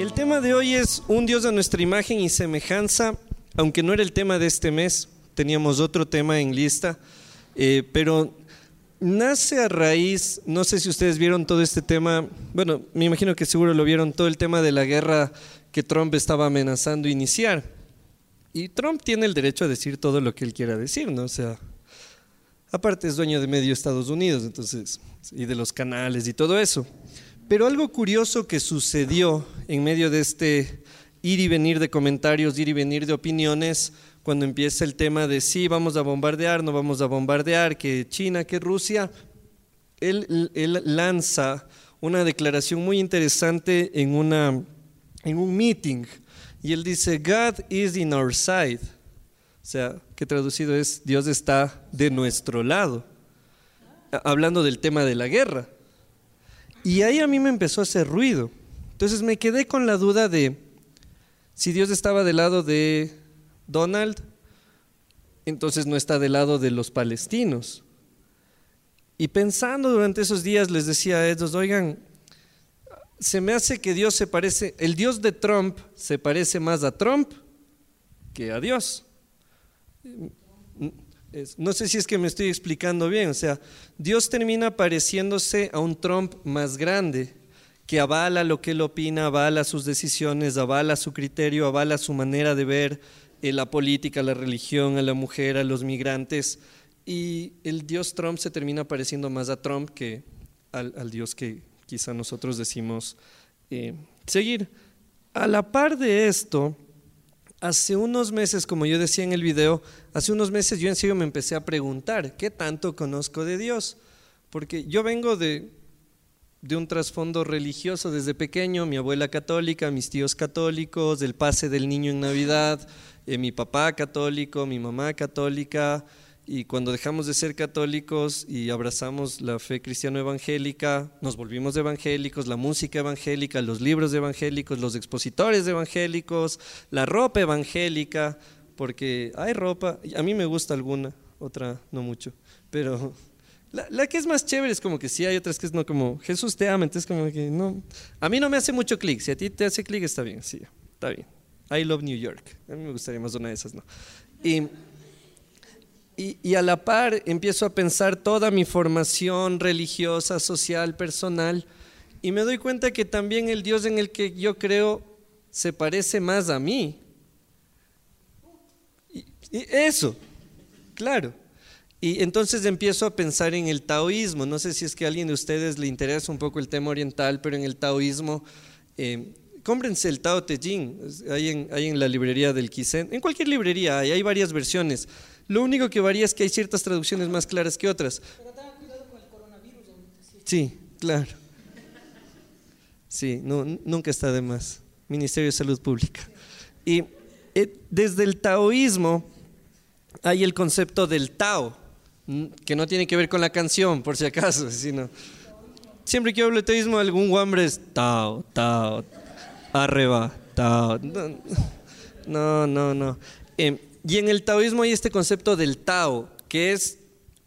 El tema de hoy es un Dios a nuestra imagen y semejanza, aunque no era el tema de este mes, teníamos otro tema en lista, eh, pero nace a raíz, no sé si ustedes vieron todo este tema, bueno, me imagino que seguro lo vieron, todo el tema de la guerra que Trump estaba amenazando iniciar. Y Trump tiene el derecho a decir todo lo que él quiera decir, ¿no? O sea, aparte es dueño de medio Estados Unidos, entonces, y de los canales y todo eso. Pero algo curioso que sucedió en medio de este ir y venir de comentarios, ir y venir de opiniones, cuando empieza el tema de sí, vamos a bombardear, no vamos a bombardear, que China, que Rusia, él, lanza una declaración muy interesante en, en un meeting y él dice, God is in our side. O sea, que traducido es, Dios está de nuestro lado. Hablando del tema de la guerra. Y ahí a mí me empezó a hacer ruido. Entonces me quedé con la duda de si Dios estaba del lado de Donald, entonces no está del lado de los palestinos. Y pensando durante esos días les decía a ellos, oigan, se me hace que Dios se parece, el Dios de Trump se parece más a Trump que a Dios. No sé si es que me estoy explicando bien, o sea, Dios termina pareciéndose a un Trump más grande, que avala lo que él opina, avala sus decisiones, avala su criterio, avala su manera de ver eh, la política, la religión, a la mujer, a los migrantes. Y el Dios Trump se termina pareciendo más a Trump que al Dios que, quizá nosotros decimos eh, seguir. A la par de esto, hace unos meses, como yo decía en el video, hace unos meses yo en serio me empecé a preguntar, ¿qué tanto conozco de Dios? Porque yo vengo de, de un trasfondo religioso desde pequeño, mi abuela católica, mis tíos católicos, el pase del niño en Navidad, eh, mi papá católico, mi mamá católica, y cuando dejamos de ser católicos y abrazamos la fe cristiano evangélica, nos volvimos evangélicos, la música evangélica, los libros evangélicos, los expositores evangélicos, la ropa evangélica, porque hay ropa, a mí me gusta alguna, otra no mucho, pero la, que es más chévere es como que sí, hay otras que es no como Jesús te ama, entonces como que no, a mí no me hace mucho clic, si a ti te hace clic está bien, sí, está bien. I love New York, a mí me gustaría más una de esas, ¿no? Y y, a la par empiezo a pensar toda mi formación religiosa, social, personal, y me doy cuenta que también el Dios en el que yo creo se parece más a mí. Y, eso, claro. Y entonces empiezo a pensar en el taoísmo. No sé si es que a alguien de ustedes le interesa un poco el tema oriental, pero en el taoísmo, eh, cómprense el Tao Te Ching, hay en, la librería del Kisen, en cualquier librería hay varias versiones. Lo único que varía es que hay ciertas traducciones más claras que otras. Pero tengan cuidado con el coronavirus. Sí, claro. Sí, no, nunca está de más. Ministerio de Salud Pública. Y eh, desde el taoísmo hay el concepto del Tao, que no tiene que ver con la canción, por si acaso, sino... Siempre que hablo de taoísmo, algún guambre es Tao, Tao, arriba, Tao. No, no, no. Eh, y en el taoísmo hay este concepto del Tao, que es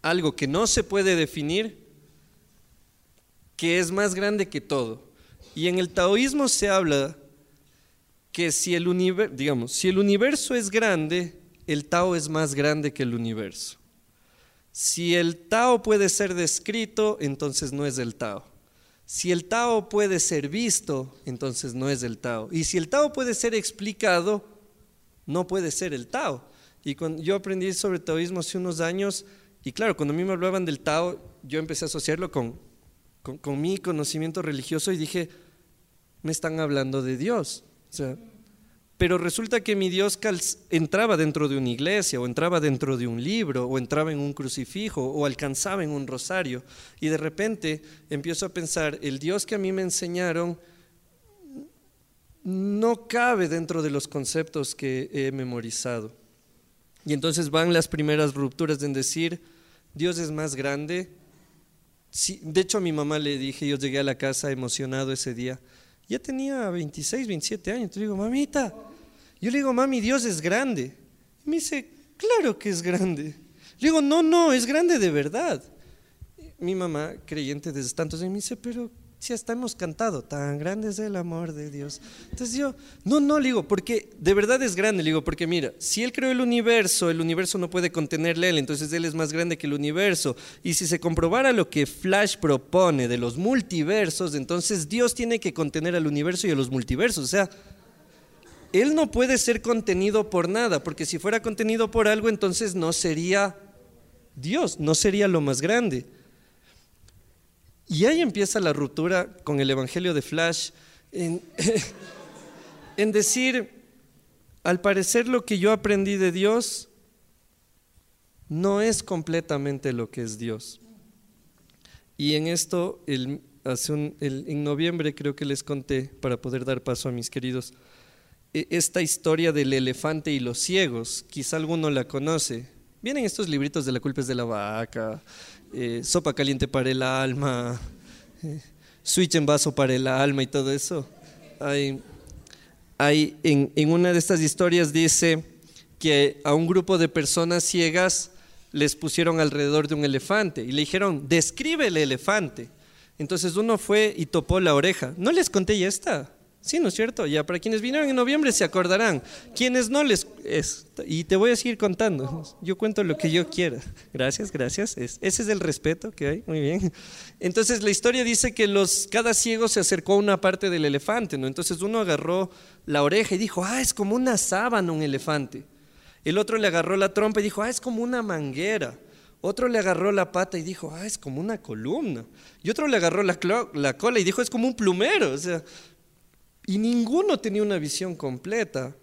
algo que no se puede definir, que es más grande que todo. Y en el taoísmo se habla que si el universo, es grande, el Tao es más grande que el universo. Si el Tao puede ser descrito, entonces no es el Tao. Si el Tao puede ser visto, entonces no es el Tao. Y si el Tao puede ser explicado, no puede ser el Tao. Y cuando yo aprendí sobre taoísmo hace unos años, y claro, cuando a mí me hablaban del Tao, yo empecé a asociarlo con, con, mi conocimiento religioso y dije, me están hablando de Dios. Pero resulta que mi Dios entraba dentro de una iglesia, o entraba dentro de un libro, o entraba en un crucifijo, o alcanzaba en un rosario. Y de repente empiezo a pensar, el Dios que a mí me enseñaron no cabe dentro de los conceptos que he memorizado. Y entonces van las primeras rupturas en decir, Dios es más grande. de hecho, a mi mamá le dije, yo llegué a la casa emocionado ese día. Ya tenía 26, 27 años. Le digo, mamita, yo le digo, mami, Dios es grande. Y me dice, claro que es grande. Le digo, no, no, es grande de verdad. Mi mamá, creyente desde tantos años, me dice, pero Si hasta hemos cantado, tan grande es el amor de Dios. Entonces yo, no, no, le digo, porque de verdad es grande, le digo, porque mira, si Él creó el universo, el universo no puede contenerle Él, entonces Él es más grande que el universo. Y si se comprobara lo que Flash propone de los multiversos, entonces Dios tiene que contener al universo y a los multiversos. O sea, Él no puede ser contenido por nada, porque si fuera contenido por algo, entonces no sería Dios, no sería lo más grande. Y ahí empieza la ruptura con el Evangelio de Flash en, decir, al parecer lo que yo aprendí de Dios no es completamente lo que es Dios. Y en esto, el, en noviembre creo que les conté, para poder dar paso a mis queridos, e, esta historia del elefante y los ciegos, quizá alguno la conoce. Vienen estos libritos de la culpa es de la vaca, eh, sopa caliente para el alma, eh, switch en vaso para el alma y todo eso. Hay, hay en, en una de estas historias dice que a un grupo de personas ciegas les pusieron alrededor de un elefante y le dijeron, describe el elefante. Entonces uno fue y topó la oreja. No les conté ya esta. Sí, ¿no es cierto? Ya para quienes vinieron en noviembre se acordarán. Quienes no les... Es, y te voy a seguir contando. Yo cuento lo que yo quiera. Gracias, gracias. ese es el respeto que hay. Muy bien. Entonces la historia dice que los, cada ciego se acercó a una parte del elefante. ¿no? Entonces uno agarró la oreja y dijo, ah, es como una sábana un elefante. El otro le agarró la trompa y dijo, ah, es como una manguera. Otro le agarró la pata y dijo, ah, es como una columna. Y otro le agarró la, la cola y dijo, es como un plumero. O sea, y ninguno tenía una visión completa,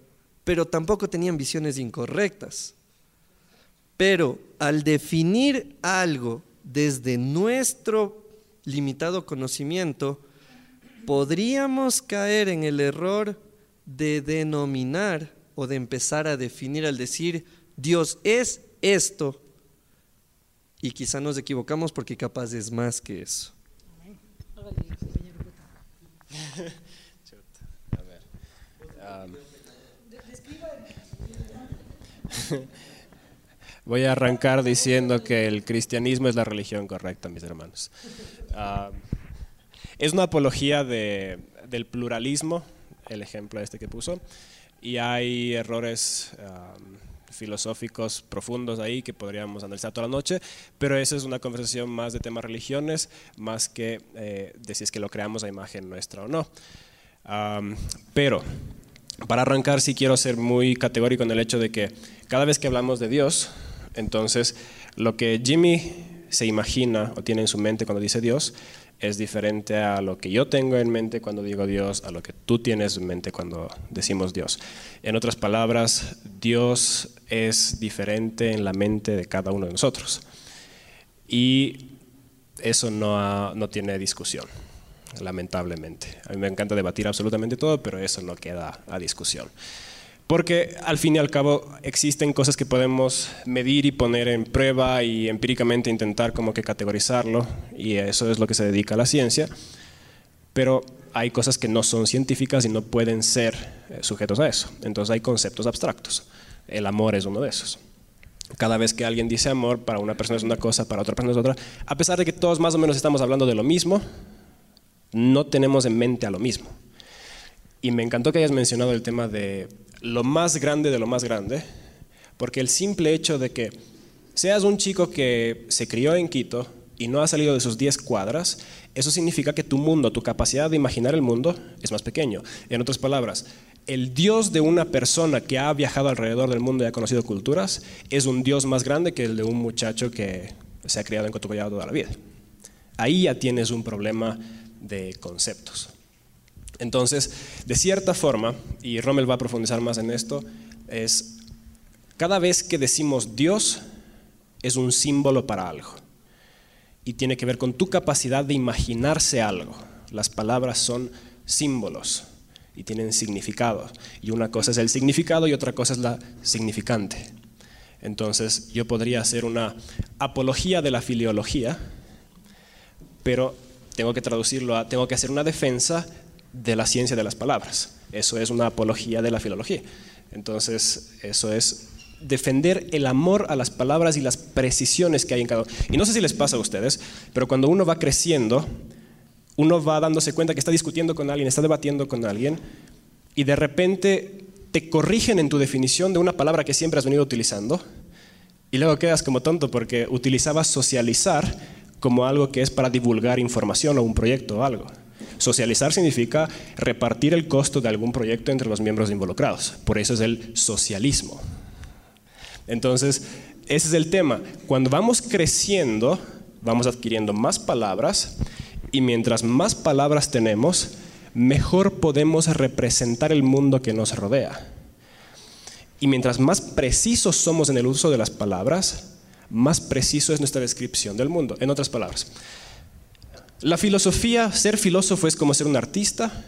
pero tampoco tenían visiones incorrectas. Pero al definir algo desde nuestro limitado conocimiento, podríamos caer en el error de denominar o de empezar a definir al decir, Dios es esto. Y quizá nos equivocamos porque capaz es más que eso. Voy a arrancar diciendo que el cristianismo es la religión correcta, mis hermanos. es una apología del pluralismo, el ejemplo este que puso, y hay errores filosóficos profundos ahí que podríamos analizar toda la noche, pero esa es una conversación más de temas religiones, más que eh, de si es que lo creamos a imagen nuestra o no. pero para arrancar, sí quiero ser muy categórico en el hecho de que cada vez que hablamos de Dios, entonces lo que Jimmy se imagina o tiene en su mente cuando dice Dios es diferente a lo que yo tengo en mente cuando digo Dios, a lo que tú tienes en mente cuando decimos Dios. En otras palabras, Dios es diferente en la mente de cada uno de nosotros. Y eso no, no tiene discusión lamentablemente. A mí me encanta debatir absolutamente todo, pero eso no queda a discusión. Porque al fin y al cabo existen cosas que podemos medir y poner en prueba y empíricamente intentar como que categorizarlo, y eso es lo que se dedica a la ciencia, pero hay cosas que no son científicas y no pueden ser eh, sujetos a eso. Entonces hay conceptos abstractos. El amor es uno de esos. Cada vez que alguien dice amor, para una persona es una cosa, para otra persona es otra, a pesar de que todos más o menos estamos hablando de lo mismo, no tenemos en mente a lo mismo. Y me encantó que hayas mencionado el tema de lo más grande de lo más grande, porque el simple hecho de que seas un chico que se crió en Quito y no ha salido de sus 10 cuadras, eso significa que tu mundo, tu capacidad de imaginar el mundo es más pequeño. En otras palabras, el Dios de una persona que ha viajado alrededor del mundo y ha conocido culturas es un Dios más grande que el de un muchacho que se ha criado en Cotocollado toda la vida. Ahí ya tienes un problema de conceptos. Entonces, de cierta forma, y Rommel va a profundizar más en esto, es cada vez que decimos Dios es un símbolo para algo y tiene que ver con tu capacidad de imaginarse algo. Las palabras son símbolos y tienen significado. Y una cosa es el significado y otra cosa es la significante. Entonces yo podría hacer una apología de la filiología, pero tengo que traducirlo a, tengo que hacer una defensa de la ciencia de las palabras. Eso es una apología de la filología. Entonces, eso es defender el amor a las palabras y las precisiones que hay en cada uno. Y no sé si les pasa a ustedes, pero cuando uno va creciendo, uno va dándose cuenta que está discutiendo con alguien, está debatiendo con alguien, y de repente te corrigen en tu definición de una palabra que siempre has venido utilizando, y luego quedas como tonto porque utilizabas socializar como algo que es para divulgar información o un proyecto o algo. Socializar significa repartir el costo de algún proyecto entre los miembros involucrados. Por eso es el socialismo. Entonces, ese es el tema. Cuando vamos creciendo, vamos adquiriendo más palabras y mientras más palabras tenemos, mejor podemos representar el mundo que nos rodea. Y mientras más precisos somos en el uso de las palabras, más preciso es nuestra descripción del mundo. En otras palabras, la filosofía, ser filósofo es como ser un artista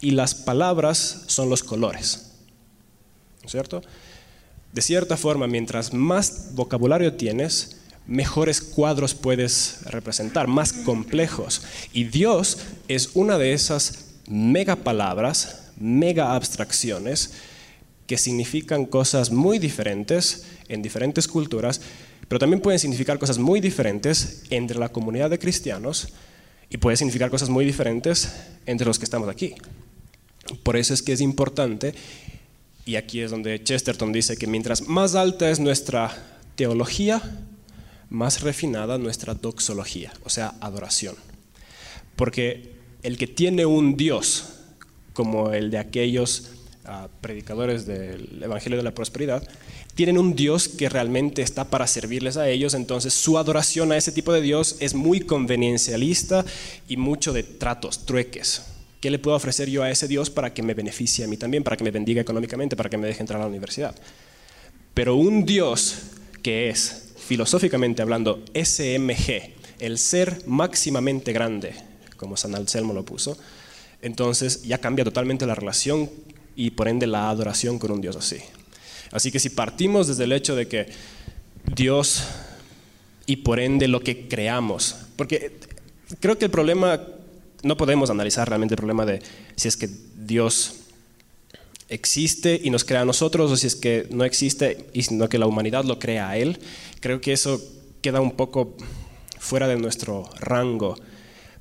y las palabras son los colores. ¿Cierto? De cierta forma, mientras más vocabulario tienes, mejores cuadros puedes representar, más complejos. Y Dios es una de esas mega palabras, mega abstracciones que significan cosas muy diferentes en diferentes culturas, pero también pueden significar cosas muy diferentes entre la comunidad de cristianos y puede significar cosas muy diferentes entre los que estamos aquí. Por eso es que es importante, y aquí es donde Chesterton dice que mientras más alta es nuestra teología, más refinada nuestra doxología, o sea, adoración. Porque el que tiene un Dios como el de aquellos ah, predicadores del Evangelio de la Prosperidad, tienen un Dios que realmente está para servirles a ellos, entonces su adoración a ese tipo de Dios es muy conveniencialista y mucho de tratos, trueques. ¿Qué le puedo ofrecer yo a ese Dios para que me beneficie a mí también, para que me bendiga económicamente, para que me deje entrar a la universidad? Pero un Dios que es, filosóficamente hablando, SMG, el ser máximamente grande, como San Anselmo lo puso, entonces ya cambia totalmente la relación y por ende la adoración con un Dios así. Así que si partimos desde el hecho de que Dios y por ende lo que creamos, porque creo que el problema, no podemos analizar realmente el problema de si es que Dios existe y nos crea a nosotros o si es que no existe y sino que la humanidad lo crea a Él. Creo que eso queda un poco fuera de nuestro rango,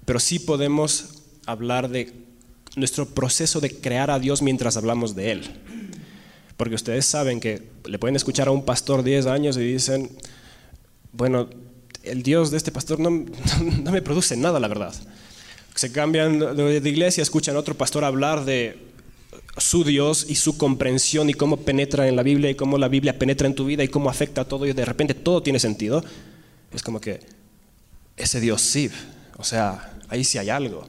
pero sí podemos hablar de nuestro proceso de crear a Dios mientras hablamos de Él. Porque ustedes saben que le pueden escuchar a un pastor 10 años y dicen, bueno, el Dios de este pastor no, no me produce nada, la verdad. Se cambian de iglesia, escuchan a otro pastor hablar de su Dios y su comprensión y cómo penetra en la Biblia y cómo la Biblia penetra en tu vida y cómo afecta a todo y de repente todo tiene sentido. Es como que ese Dios sí, o sea, ahí sí hay algo.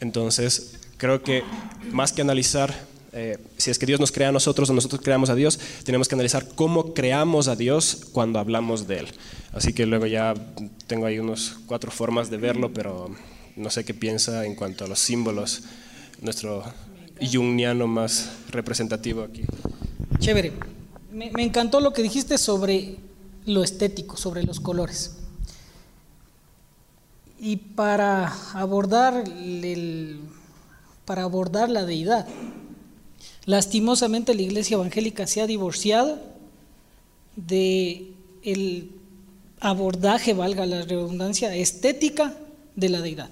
Entonces, creo que más que analizar eh, si es que Dios nos crea a nosotros o nosotros creamos a Dios, tenemos que analizar cómo creamos a Dios cuando hablamos de Él. Así que luego ya tengo ahí unos cuatro formas de verlo, pero no sé qué piensa en cuanto a los símbolos, nuestro jungiano más representativo aquí. Chévere. Me, me encantó lo que dijiste sobre lo estético, sobre los colores. Y para abordar, el, para abordar la deidad, Lastimosamente la iglesia evangélica se ha divorciado de el abordaje, valga la redundancia, estética de la deidad.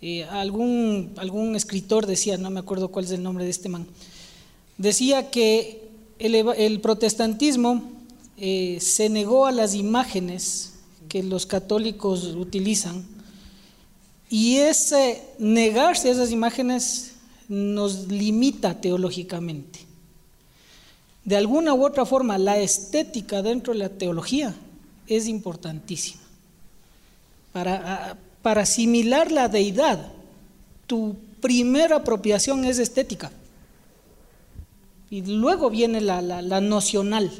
Eh, algún, escritor decía, no me acuerdo cuál es el nombre de este man, decía que el, protestantismo eh, se negó a las imágenes que los católicos utilizan y ese negarse a esas imágenes nos limita teológicamente. De alguna u otra forma, la estética dentro de la teología es importantísima. Para, para asimilar la deidad, tu primera apropiación es estética. Y luego viene la, la, nocional.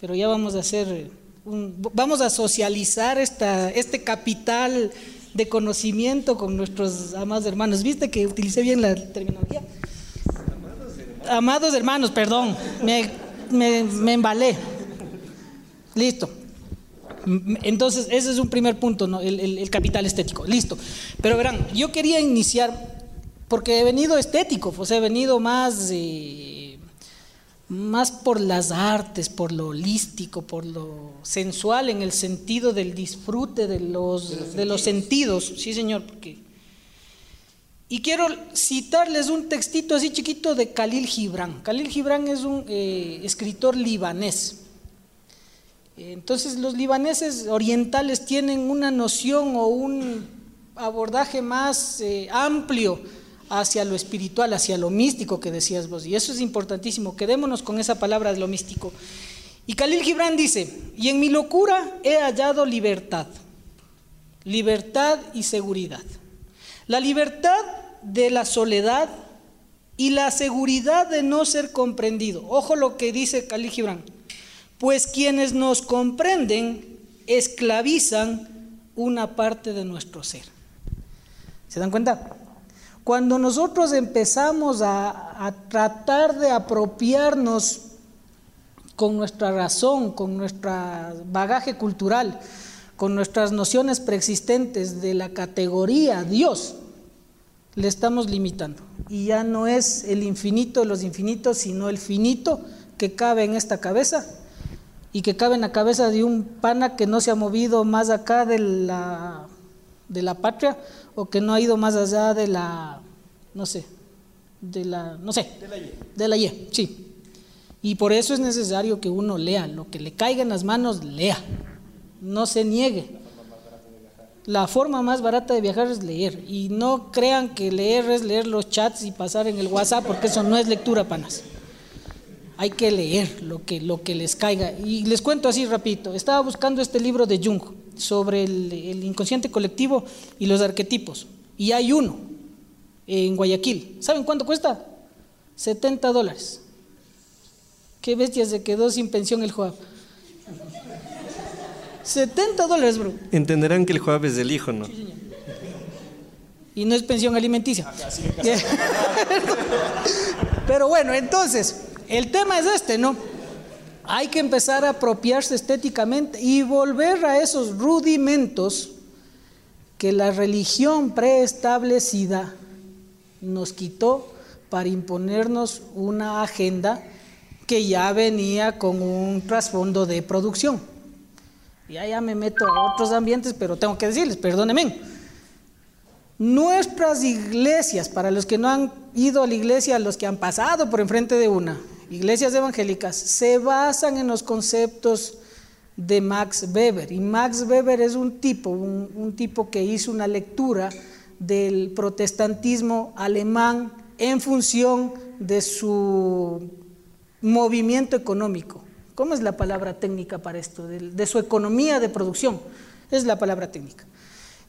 Pero ya vamos a hacer, vamos a socializar esta, este capital de conocimiento con nuestros amados hermanos. ¿Viste que utilicé bien la terminología? Amados hermanos, perdón, me, me, embalé. Listo. Entonces, ese es un primer punto, ¿no? el, capital estético. Listo. Pero verán, yo quería iniciar, porque he venido estético, pues he venido más, más por las artes, por lo holístico, por lo sensual, en el sentido del disfrute de los, de los, sentidos. Sí, señor, porque... Y quiero citarles un textito así chiquito de Khalil Gibran. Khalil Gibran es un eh, escritor libanés. Entonces los libaneses orientales tienen una noción o un abordaje más eh, amplio hacia lo espiritual, hacia lo místico que decías vos. Y eso es importantísimo. Quedémonos con esa palabra de lo místico. Y Khalil Gibran dice, y en mi locura he hallado libertad, libertad y seguridad. La libertad de la soledad y la seguridad de no ser comprendido. Ojo lo que dice Khalil Gibran. Pues quienes nos comprenden esclavizan una parte de nuestro ser. ¿Se dan cuenta? Cuando nosotros empezamos a, tratar de apropiarnos con nuestra razón, con nuestro bagaje cultural, con nuestras nociones preexistentes de la categoría Dios, le estamos limitando. Y ya no es el infinito de los infinitos, sino el finito que cabe en esta cabeza y que cabe en la cabeza de un pana que no se ha movido más acá de la, de la patria o que no ha ido más allá de la, no sé, de la, no sé, de la Y. De la Y, sí. Y por eso es necesario que uno lea, lo que le caiga en las manos, lea, no se niegue. La forma más barata de viajar es leer. Y no crean que leer es leer los chats y pasar en el WhatsApp, porque eso no es lectura, panas. Hay que leer lo que, lo que les caiga. Y les cuento así rapidito. Estaba buscando este libro de Jung sobre el, inconsciente colectivo y los arquetipos. Y hay uno en Guayaquil. ¿Saben cuánto cuesta? 70 dólares. Qué bestia se quedó sin pensión el Joab. 70 dólares, bro. Entenderán que el Joab es del hijo, ¿no? y no es pensión alimenticia. Ah, Pero bueno, entonces, el tema es este, ¿no? Hay que empezar a apropiarse estéticamente y volver a esos rudimentos que la religión preestablecida nos quitó para imponernos una agenda que ya venía con un trasfondo de producción. Ya ya me meto a otros ambientes, pero tengo que decirles, perdónenme. Nuestras iglesias, para los que no han ido a la iglesia, los que han pasado por enfrente de una, iglesias evangélicas se basan en los conceptos de Max Weber. Y Max Weber es un tipo, un, tipo que hizo una lectura del protestantismo alemán en función de su movimiento económico. ¿Cómo es la palabra técnica para esto? de su economía de producción. Es la palabra técnica.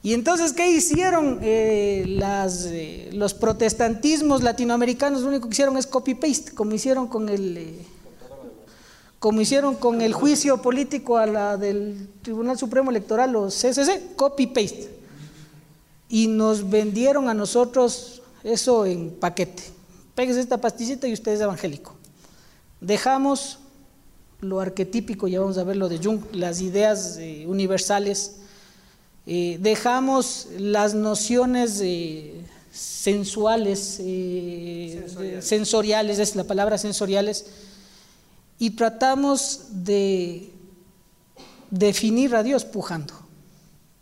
Y entonces, ¿qué hicieron eh, las, eh, los protestantismos latinoamericanos? Lo único que hicieron es copy-paste, como hicieron con el... Eh, como hicieron con el juicio político a la del Tribunal Supremo Electoral, los CCC, copy-paste. Y nos vendieron a nosotros eso en paquete. Péguese esta pastillita y usted es evangélico. Dejamos lo arquetípico, ya vamos a ver lo de Jung, las ideas universales eh, dejamos las nociones sensuales, eh, sensoriales, es la palabra sensoriales, y tratamos de definir a Dios pujando.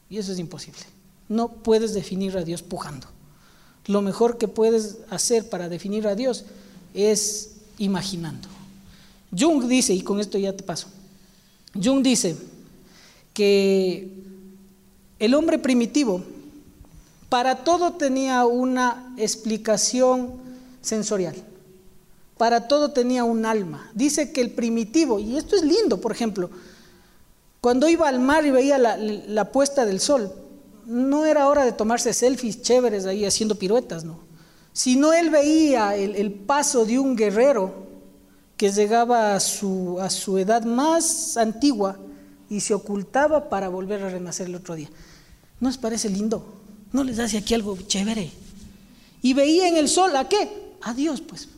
Y eso es imposible. No puedes definir a Dios pujando. Lo mejor que puedes hacer para definir a Dios es imaginando. Jung dice, y con esto ya te paso, Jung dice que el hombre primitivo para todo tenía una explicación sensorial, para todo tenía un alma. Dice que el primitivo, y esto es lindo, por ejemplo, cuando iba al mar y veía la, puesta del sol, no era hora de tomarse selfies chéveres ahí haciendo piruetas, no. Sino él veía el, paso de un guerrero que llegaba a su, a su edad más antigua y se ocultaba para volver a renacer el otro día. ¿No les parece lindo? ¿No les hace aquí algo chévere? Y veía en el sol a qué? A Dios, pues.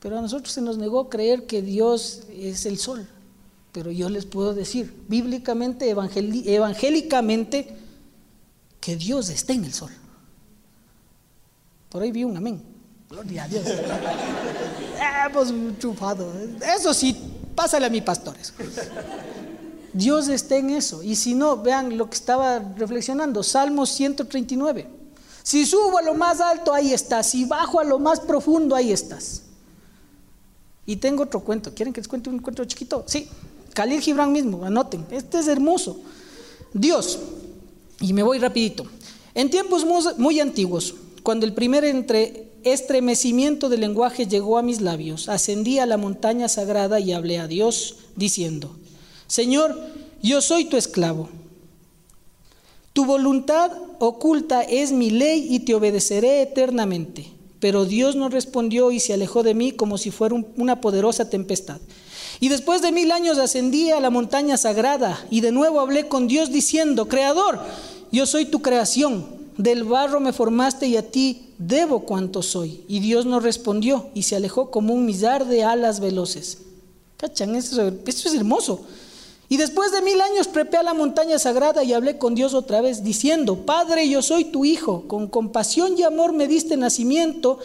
Pero a nosotros se nos negó creer que Dios es el sol. Pero yo les puedo decir, bíblicamente, evangélicamente, que Dios está en el sol. Por ahí vi un amén. Gloria a Dios. hemos chufado. Eso sí, pásale a mis pastores. Dios está en eso. Y si no, vean lo que estaba reflexionando, Salmos 139. Si subo a lo más alto, ahí estás. Si bajo a lo más profundo, ahí estás. Y tengo otro cuento. ¿Quieren que les cuente un cuento chiquito? Sí. Khalil Gibran mismo, anoten. Este es hermoso. Dios, y me voy rapidito. En tiempos muy, antiguos, cuando el primer entre, estremecimiento del lenguaje llegó a mis labios, ascendí a la montaña sagrada y hablé a Dios, diciendo, Señor, yo soy tu esclavo. Tu voluntad oculta es mi ley y te obedeceré eternamente. Pero Dios no respondió y se alejó de mí como si fuera una poderosa tempestad. Y después de mil años ascendí a la montaña sagrada y de nuevo hablé con Dios diciendo, Creador, yo soy tu creación, del barro me formaste y a ti debo cuanto soy. Y Dios no respondió y se alejó como un millar de alas veloces. ¿Cachan? Eso, es hermoso. Y después de mil años prepé a la montaña sagrada y hablé con Dios otra vez, diciendo, Padre, yo soy tu Hijo, con compasión y amor me diste nacimiento,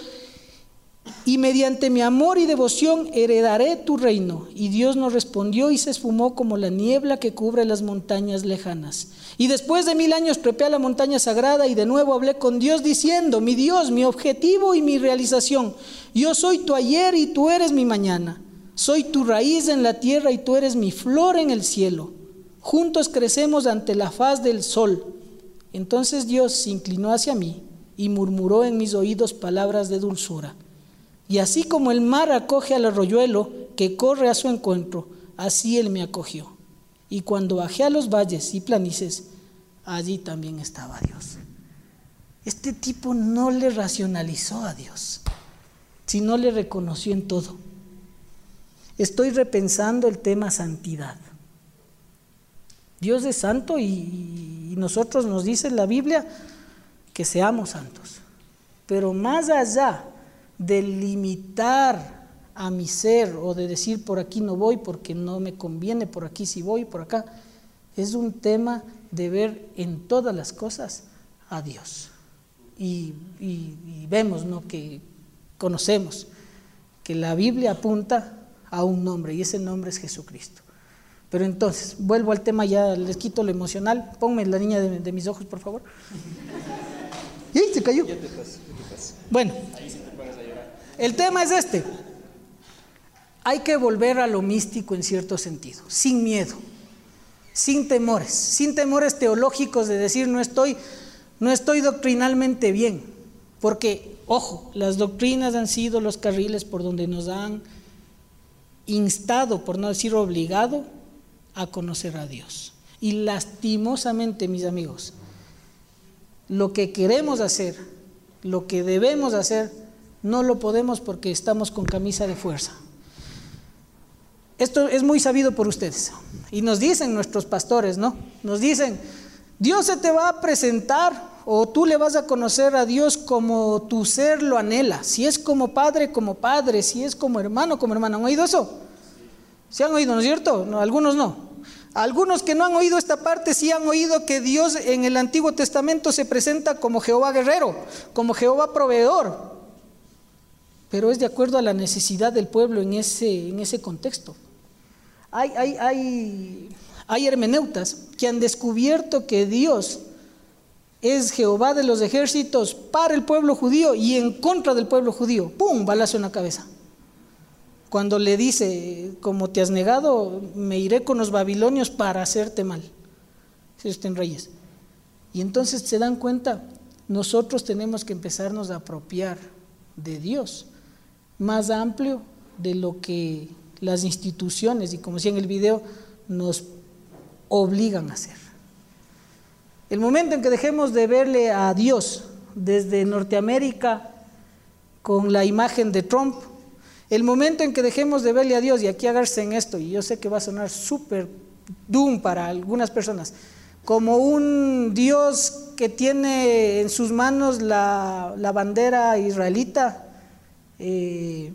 y mediante mi amor y devoción heredaré tu reino. Y Dios nos respondió y se esfumó como la niebla que cubre las montañas lejanas. Y después de mil años prepé a la montaña sagrada y de nuevo hablé con Dios diciendo, mi Dios, mi objetivo y mi realización, yo soy tu ayer y tú eres mi mañana. Soy tu raíz en la tierra y tú eres mi flor en el cielo. Juntos crecemos ante la faz del sol. Entonces Dios se inclinó hacia mí y murmuró en mis oídos palabras de dulzura. Y así como el mar acoge al arroyuelo que corre a su encuentro, así él me acogió. Y cuando bajé a los valles y planicies, allí también estaba Dios. Este tipo no le racionalizó a Dios, sino le reconoció en todo estoy repensando el tema santidad. Dios es santo y, nosotros nos dice la Biblia que seamos santos. Pero más allá de limitar a mi ser o de decir por aquí no voy porque no me conviene, por aquí sí voy, por acá, es un tema de ver en todas las cosas a Dios. Y, y vemos, ¿no? que conocemos que la Biblia apunta a un nombre y ese nombre es Jesucristo. Pero entonces, vuelvo al tema, ya les quito lo emocional. Ponme la niña de, mis ojos, por favor. Y se cayó. Bueno, el tema es este. Hay que volver a lo místico en cierto sentido, sin miedo, sin temores, sin temores teológicos de decir no estoy, no estoy doctrinalmente bien, porque, ojo, las doctrinas han sido los carriles por donde nos han instado, por no decir obligado, a conocer a Dios. Y lastimosamente, mis amigos, lo que queremos hacer, lo que debemos hacer, no lo podemos porque estamos con camisa de fuerza. Esto es muy sabido por ustedes. Y nos dicen nuestros pastores, ¿no? Nos dicen, Dios se te va a presentar o tú le vas a conocer a Dios como tu ser lo anhela. Si es como padre, como padre. Si es como hermano, como hermano. ¿Han oído eso? ¿Se han oído, no es cierto? No, algunos no. Algunos que no han oído esta parte sí han oído que Dios en el Antiguo Testamento se presenta como Jehová guerrero, como Jehová proveedor. Pero es de acuerdo a la necesidad del pueblo en ese, en ese contexto. Hay, hay, hay, hay hermeneutas que han descubierto que Dios es Jehová de los ejércitos para el pueblo judío y en contra del pueblo judío. ¡Pum! Balazo en la cabeza. Cuando le dice, como te has negado, me iré con los babilonios para hacerte mal. Si estén reyes. Y entonces se dan cuenta, nosotros tenemos que empezarnos a apropiar de Dios más amplio de lo que las instituciones, y como decía en el video, nos obligan a hacer. El momento en que dejemos de verle a Dios desde Norteamérica con la imagen de Trump, el momento en que dejemos de verle a Dios, y aquí agarse en esto, y yo sé que va a sonar súper doom para algunas personas, como un Dios que tiene en sus manos la, bandera israelita, eh,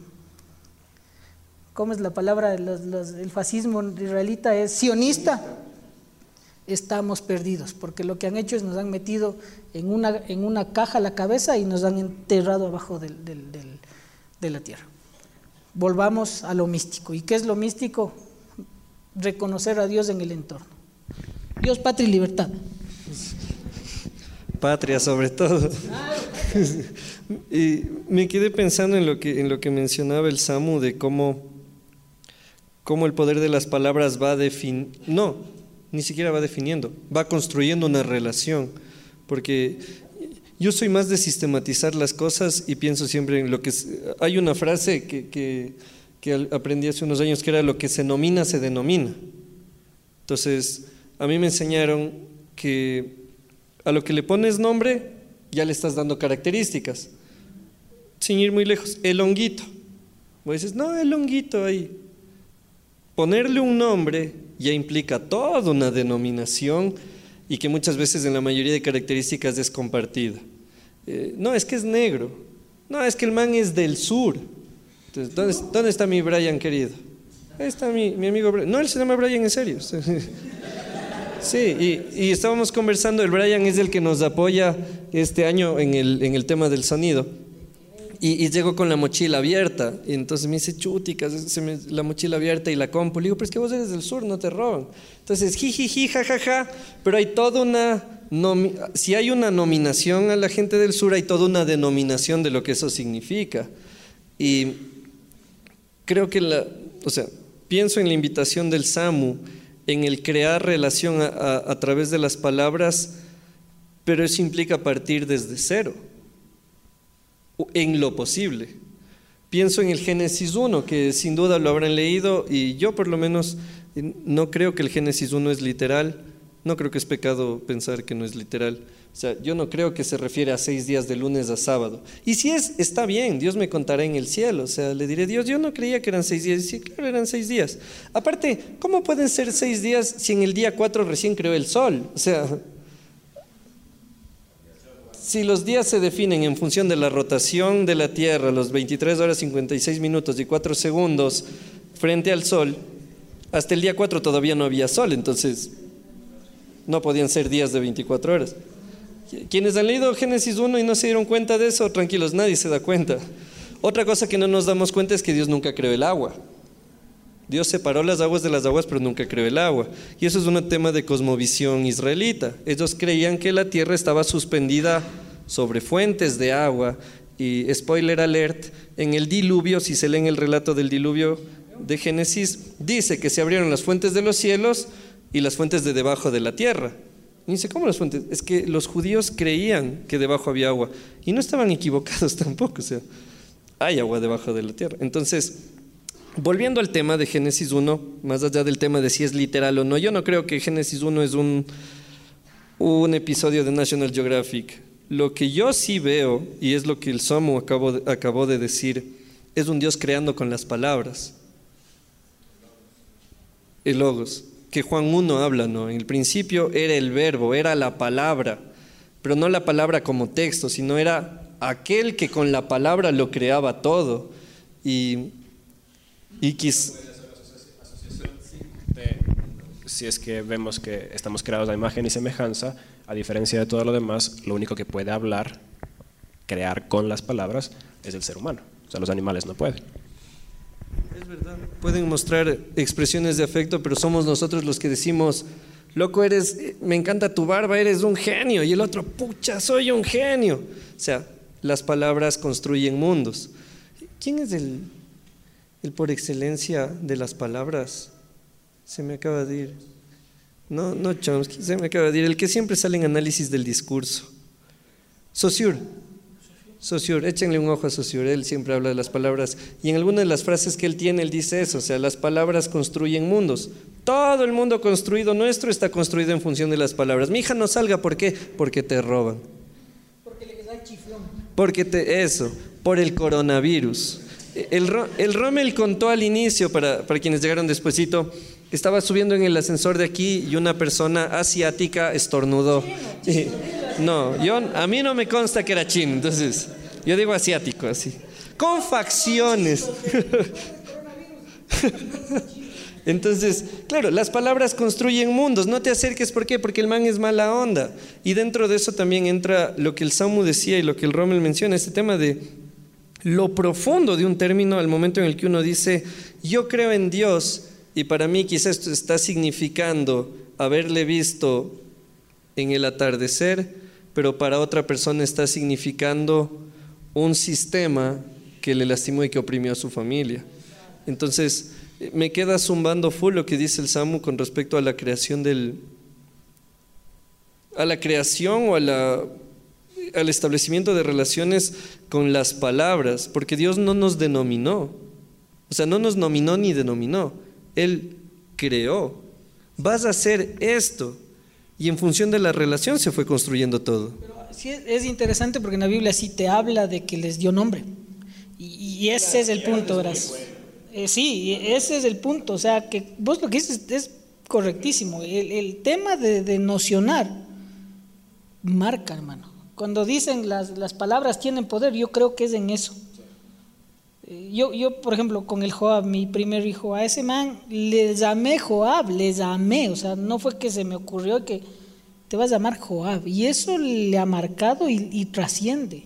¿cómo es la palabra? el fascismo israelita es sionista estamos perdidos, porque lo que han hecho es nos han metido en una, en una caja la cabeza y nos han enterrado abajo de la tierra. volvamos a lo místico. ¿Y qué es lo místico? Reconocer a Dios en el entorno. Dios, patria y libertad. Patria sobre todo. y me quedé pensando en lo que, en lo que mencionaba el Samu de cómo, cómo el poder de las palabras va definiendo, no, ni siquiera va definiendo, va construyendo una relación. Porque yo soy más de sistematizar las cosas y pienso siempre en lo que... hay una frase que, que, que aprendí hace unos años que era lo que se nomina se denomina. Entonces, a mí me enseñaron que a lo que le pones nombre, ya le estás dando características. Sin ir muy lejos, el honguito. Vos dices, no, el honguito ahí. Ponerle un nombre ya implica toda una denominación y que muchas veces en la mayoría de características es compartida. Eh, no, es que es negro. No, es que el man es del sur. Entonces, ¿dónde, está mi Brian querido? Ahí está mi, mi amigo Brian. No, él se llama Brian en serio. Sí, y, estábamos conversando, el Brian es el que nos apoya este año en el, en el tema del sonido. Y, llegó con la mochila abierta. Y entonces me dice, chuticas, la mochila abierta y la compu. Le digo, pero es que vos eres del sur, no te roban. Entonces, jijiji, jajaja. Pero hay toda una. Si hay una nominación a la gente del sur, hay toda una denominación de lo que eso significa. Y creo que la. O sea, pienso en la invitación del SAMU en el crear relación a, través de las palabras, pero eso implica partir desde cero, en lo posible. Pienso en el Génesis 1, que sin duda lo habrán leído, y yo por lo menos no creo que el Génesis 1 es literal, no creo que es pecado pensar que no es literal. O sea, yo no creo que se refiere a seis días de lunes a sábado. Y si es, está bien, Dios me contará en el cielo. O sea, le diré, Dios, yo no creía que eran seis días. Y sí, claro, eran seis días. Aparte, ¿cómo pueden ser seis días si en el día cuatro recién creó el sol? O sea, si los días se definen en función de la rotación de la Tierra, los 23 horas 56 minutos y 4 segundos frente al sol, hasta el día 4 todavía no había sol, entonces no podían ser días de 24 horas. Quienes han leído Génesis 1 y no se dieron cuenta de eso, tranquilos, nadie se da cuenta. Otra cosa que no nos damos cuenta es que Dios nunca creó el agua. Dios separó las aguas de las aguas, pero nunca creó el agua. Y eso es un tema de cosmovisión israelita. Ellos creían que la tierra estaba suspendida sobre fuentes de agua. Y spoiler alert, en el diluvio, si se lee en el relato del diluvio de Génesis, dice que se abrieron las fuentes de los cielos y las fuentes de debajo de la tierra. Dice, ¿cómo las fuentes? Es que los judíos creían que debajo había agua y no estaban equivocados tampoco, o sea, hay agua debajo de la tierra. Entonces, volviendo al tema de Génesis 1, más allá del tema de si es literal o no, yo no creo que Génesis 1 es un, un episodio de National Geographic. Lo que yo sí veo, y es lo que el Somo acabó acabó de decir, es un Dios creando con las palabras. El logos que Juan 1 habla, ¿no? En el principio era el verbo, era la palabra, pero no la palabra como texto, sino era aquel que con la palabra lo creaba todo. Y, y quis... Si es que vemos que estamos creados a imagen y semejanza, a diferencia de todo lo demás, lo único que puede hablar, crear con las palabras, es el ser humano. O sea, los animales no pueden. Es verdad. Pueden mostrar expresiones de afecto, pero somos nosotros los que decimos, loco, eres, me encanta tu barba, eres un genio. Y el otro, pucha, soy un genio. O sea, las palabras construyen mundos. ¿Quién es el, el por excelencia de las palabras? Se me acaba de ir. No, no Chomsky, se me acaba de ir. El que siempre sale en análisis del discurso. Saussure. Saussure, échenle un ojo a Saussure, él siempre habla de las palabras y en alguna de las frases que él tiene, él dice eso, o sea, las palabras construyen mundos. Todo el mundo construido nuestro está construido en función de las palabras. Mi hija no salga, ¿por qué? Porque te roban. Porque le da chiflón. Porque te, eso, por el coronavirus. El, el Rommel contó al inicio, para, para quienes llegaron despuesito, estaba subiendo en el ascensor de aquí y una persona asiática estornudó. No, yo, a mí no me consta que era chino, entonces yo digo asiático, así. Con facciones. Entonces, claro, las palabras construyen mundos. No te acerques, ¿por qué? Porque el man es mala onda. Y dentro de eso también entra lo que el Samu decía y lo que el Rommel menciona, este tema de lo profundo de un término al momento en el que uno dice, yo creo en Dios, y para mí quizás esto está significando haberle visto en el atardecer, pero para otra persona está significando un sistema que le lastimó y que oprimió a su familia. Entonces, me queda zumbando full lo que dice el Samu con respecto a la creación del a la creación o a la, al establecimiento de relaciones con las palabras, porque Dios no nos denominó, o sea, no nos nominó ni denominó, Él creó. Vas a hacer esto, y en función de la relación se fue construyendo todo. sí es interesante porque en la Biblia sí te habla de que les dio nombre. Y, ese es el punto, verás. Eh, sí, ese es el punto. O sea, que vos lo que dices es correctísimo. El, tema de, nocionar marca, hermano. Cuando dicen las, las, palabras tienen poder, yo creo que es en eso. Eh, yo, yo, por ejemplo, con el Joab, mi primer hijo, a ese man le llamé Joab, le llamé, o sea, no fue que se me ocurrió que te vas a llamar Joab, y eso le ha marcado y, trasciende.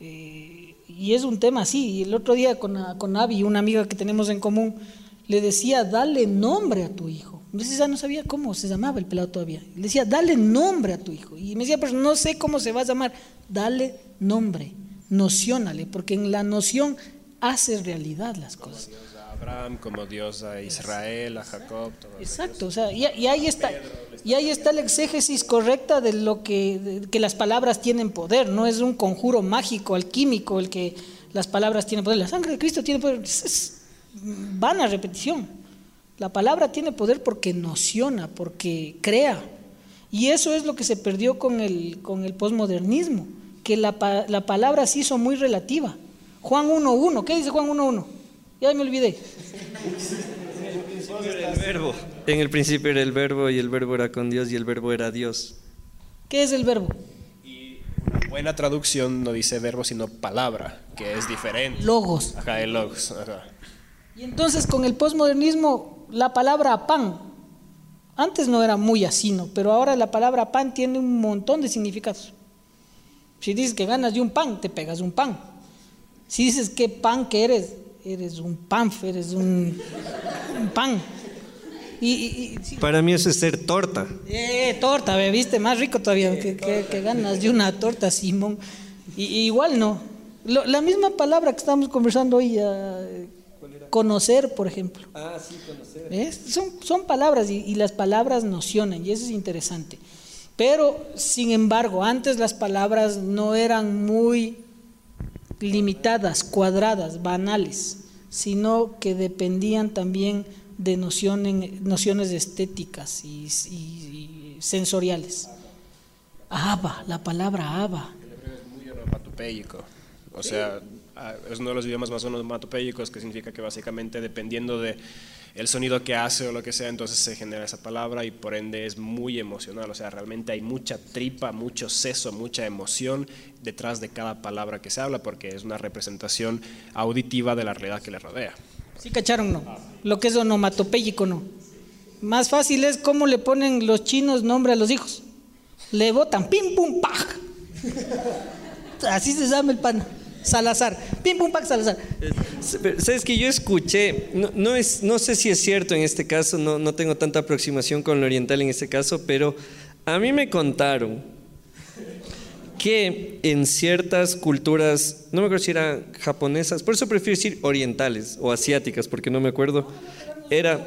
Eh, y es un tema así, y el otro día con, con Avi, una amiga que tenemos en común, le decía, dale nombre a tu hijo. Entonces ya no sabía cómo se llamaba el pelado todavía. Le decía, dale nombre a tu hijo. Y me decía, pero no sé cómo se va a llamar. Dale nombre nociónale, porque en la noción hace realidad las cosas. Como Dios a Abraham, como Dios a Israel, a Jacob. Exacto, o sea, y, ahí está, y ahí está la exégesis correcta de lo que, que las palabras tienen poder, no es un conjuro mágico, alquímico, el que las palabras tienen poder. La sangre de Cristo tiene poder, es, vana repetición. La palabra tiene poder porque nociona, porque crea. Y eso es lo que se perdió con el, con el posmodernismo que la, la palabra se hizo muy relativa. Juan 1.1, ¿qué dice Juan 1.1? Ya me olvidé. El verbo. En el principio era el verbo y el verbo era con Dios y el verbo era Dios. ¿Qué es el verbo? Y una buena traducción no dice verbo sino palabra, que es diferente. Logos. Ajá, el logos. Y entonces con el posmodernismo la palabra pan, antes no era muy así, ¿no? Pero ahora la palabra pan tiene un montón de significados. Si dices que ganas de un pan, te pegas un pan. Si dices que pan que eres, eres un pan, eres un, pan. Y, Para mí eso es ser torta. Eh, torta, ¿me viste? Más rico todavía, que, ganas de una torta, Simón. Igual no. la misma palabra que estamos conversando hoy, conocer, por ejemplo. Ah, sí, conocer. Son, son palabras y, y las palabras nocionan, y eso es interesante. Pero, sin embargo, antes las palabras no eran muy limitadas, cuadradas, banales, sino que dependían también de nociones, nociones estéticas y, sensoriales. Aba, la palabra aba. El hebreo es muy onomatopéyico. O sea, es uno de los idiomas más onomatopéyicos, que significa que básicamente dependiendo de el sonido que hace o lo que sea, entonces se genera esa palabra y por ende es muy emocional, o sea, realmente hay mucha tripa, mucho seso, mucha emoción detrás de cada palabra que se habla porque es una representación auditiva de la realidad que le rodea. Sí, cacharon, no. Lo que es onomatopéyico, no. Más fácil es cómo le ponen los chinos nombre a los hijos. Le botan pim pum paj. Así se llama el pan. Salazar. Pim pum pac Salazar. Sabes que yo escuché, no, es, no sé si es cierto en este caso, no, no tengo tanta aproximación con lo oriental en este caso, pero a mí me contaron que en ciertas culturas, no me acuerdo si eran japonesas, por eso prefiero decir orientales o asiáticas, porque no me acuerdo, era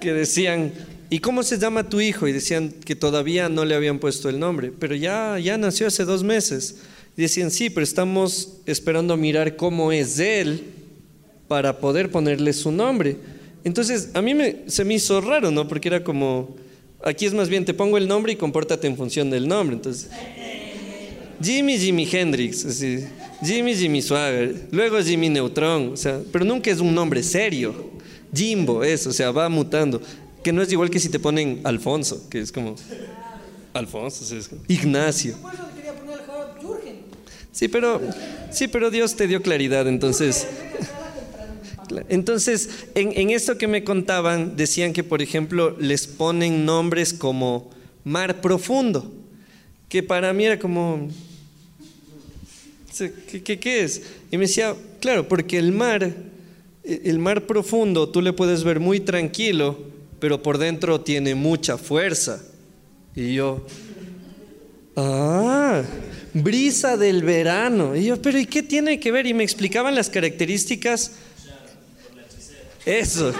que decían, ¿y cómo se llama tu hijo? Y decían que todavía no le habían puesto el nombre, pero ya, ya nació hace dos meses. Decían, sí, pero estamos esperando mirar cómo es él para poder ponerle su nombre. Entonces, a mí me, se me hizo raro, ¿no? Porque era como, aquí es más bien, te pongo el nombre y compórtate en función del nombre. Entonces, Jimmy, Jimi Hendrix, así, Jimmy, Jimmy Swagger, luego Jimmy Neutron, o sea, pero nunca es un nombre serio. Jimbo, eso, o sea, va mutando. Que no es igual que si te ponen Alfonso, que es como, Alfonso, es como, Ignacio. Sí, pero, sí, pero Dios te dio claridad, entonces. Entonces, en, esto que me contaban, decían que, por ejemplo, les ponen nombres como mar profundo, que para mí era como, ¿Qué, qué, es? Y me decía, claro, porque el mar, el mar profundo, tú le puedes ver muy tranquilo, pero por dentro tiene mucha fuerza. Y yo, ah, brisa del verano. Y yo, pero ¿y qué tiene que ver? Y me explicaban las características. Eso.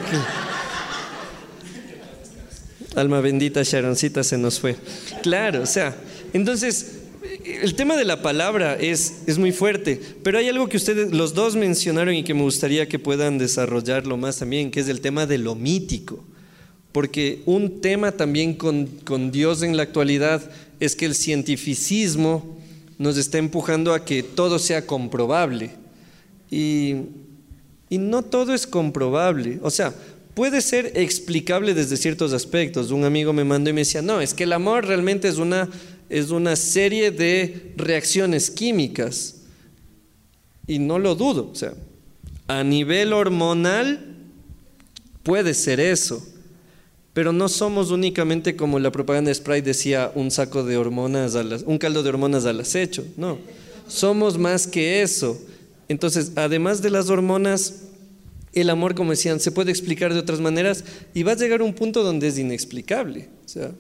Alma bendita, Sharoncita se nos fue. Claro, o sea, entonces el tema de la palabra es, es muy fuerte, pero hay algo que ustedes los dos mencionaron y que me gustaría que puedan desarrollarlo más también, que es el tema de lo mítico. Porque un tema también con, con Dios en la actualidad es que el cientificismo nos está empujando a que todo sea comprobable. Y, y no todo es comprobable. O sea, puede ser explicable desde ciertos aspectos. Un amigo me mandó y me decía, no, es que el amor realmente es una, es una serie de reacciones químicas. Y no lo dudo. O sea, a nivel hormonal puede ser eso. Pero no somos únicamente como la propaganda de Sprite decía, un saco de hormonas, un caldo de hormonas al acecho. No, somos más que eso. Entonces, además de las hormonas, el amor, como decían, se puede explicar de otras maneras y va a llegar a un punto donde es inexplicable. O sea,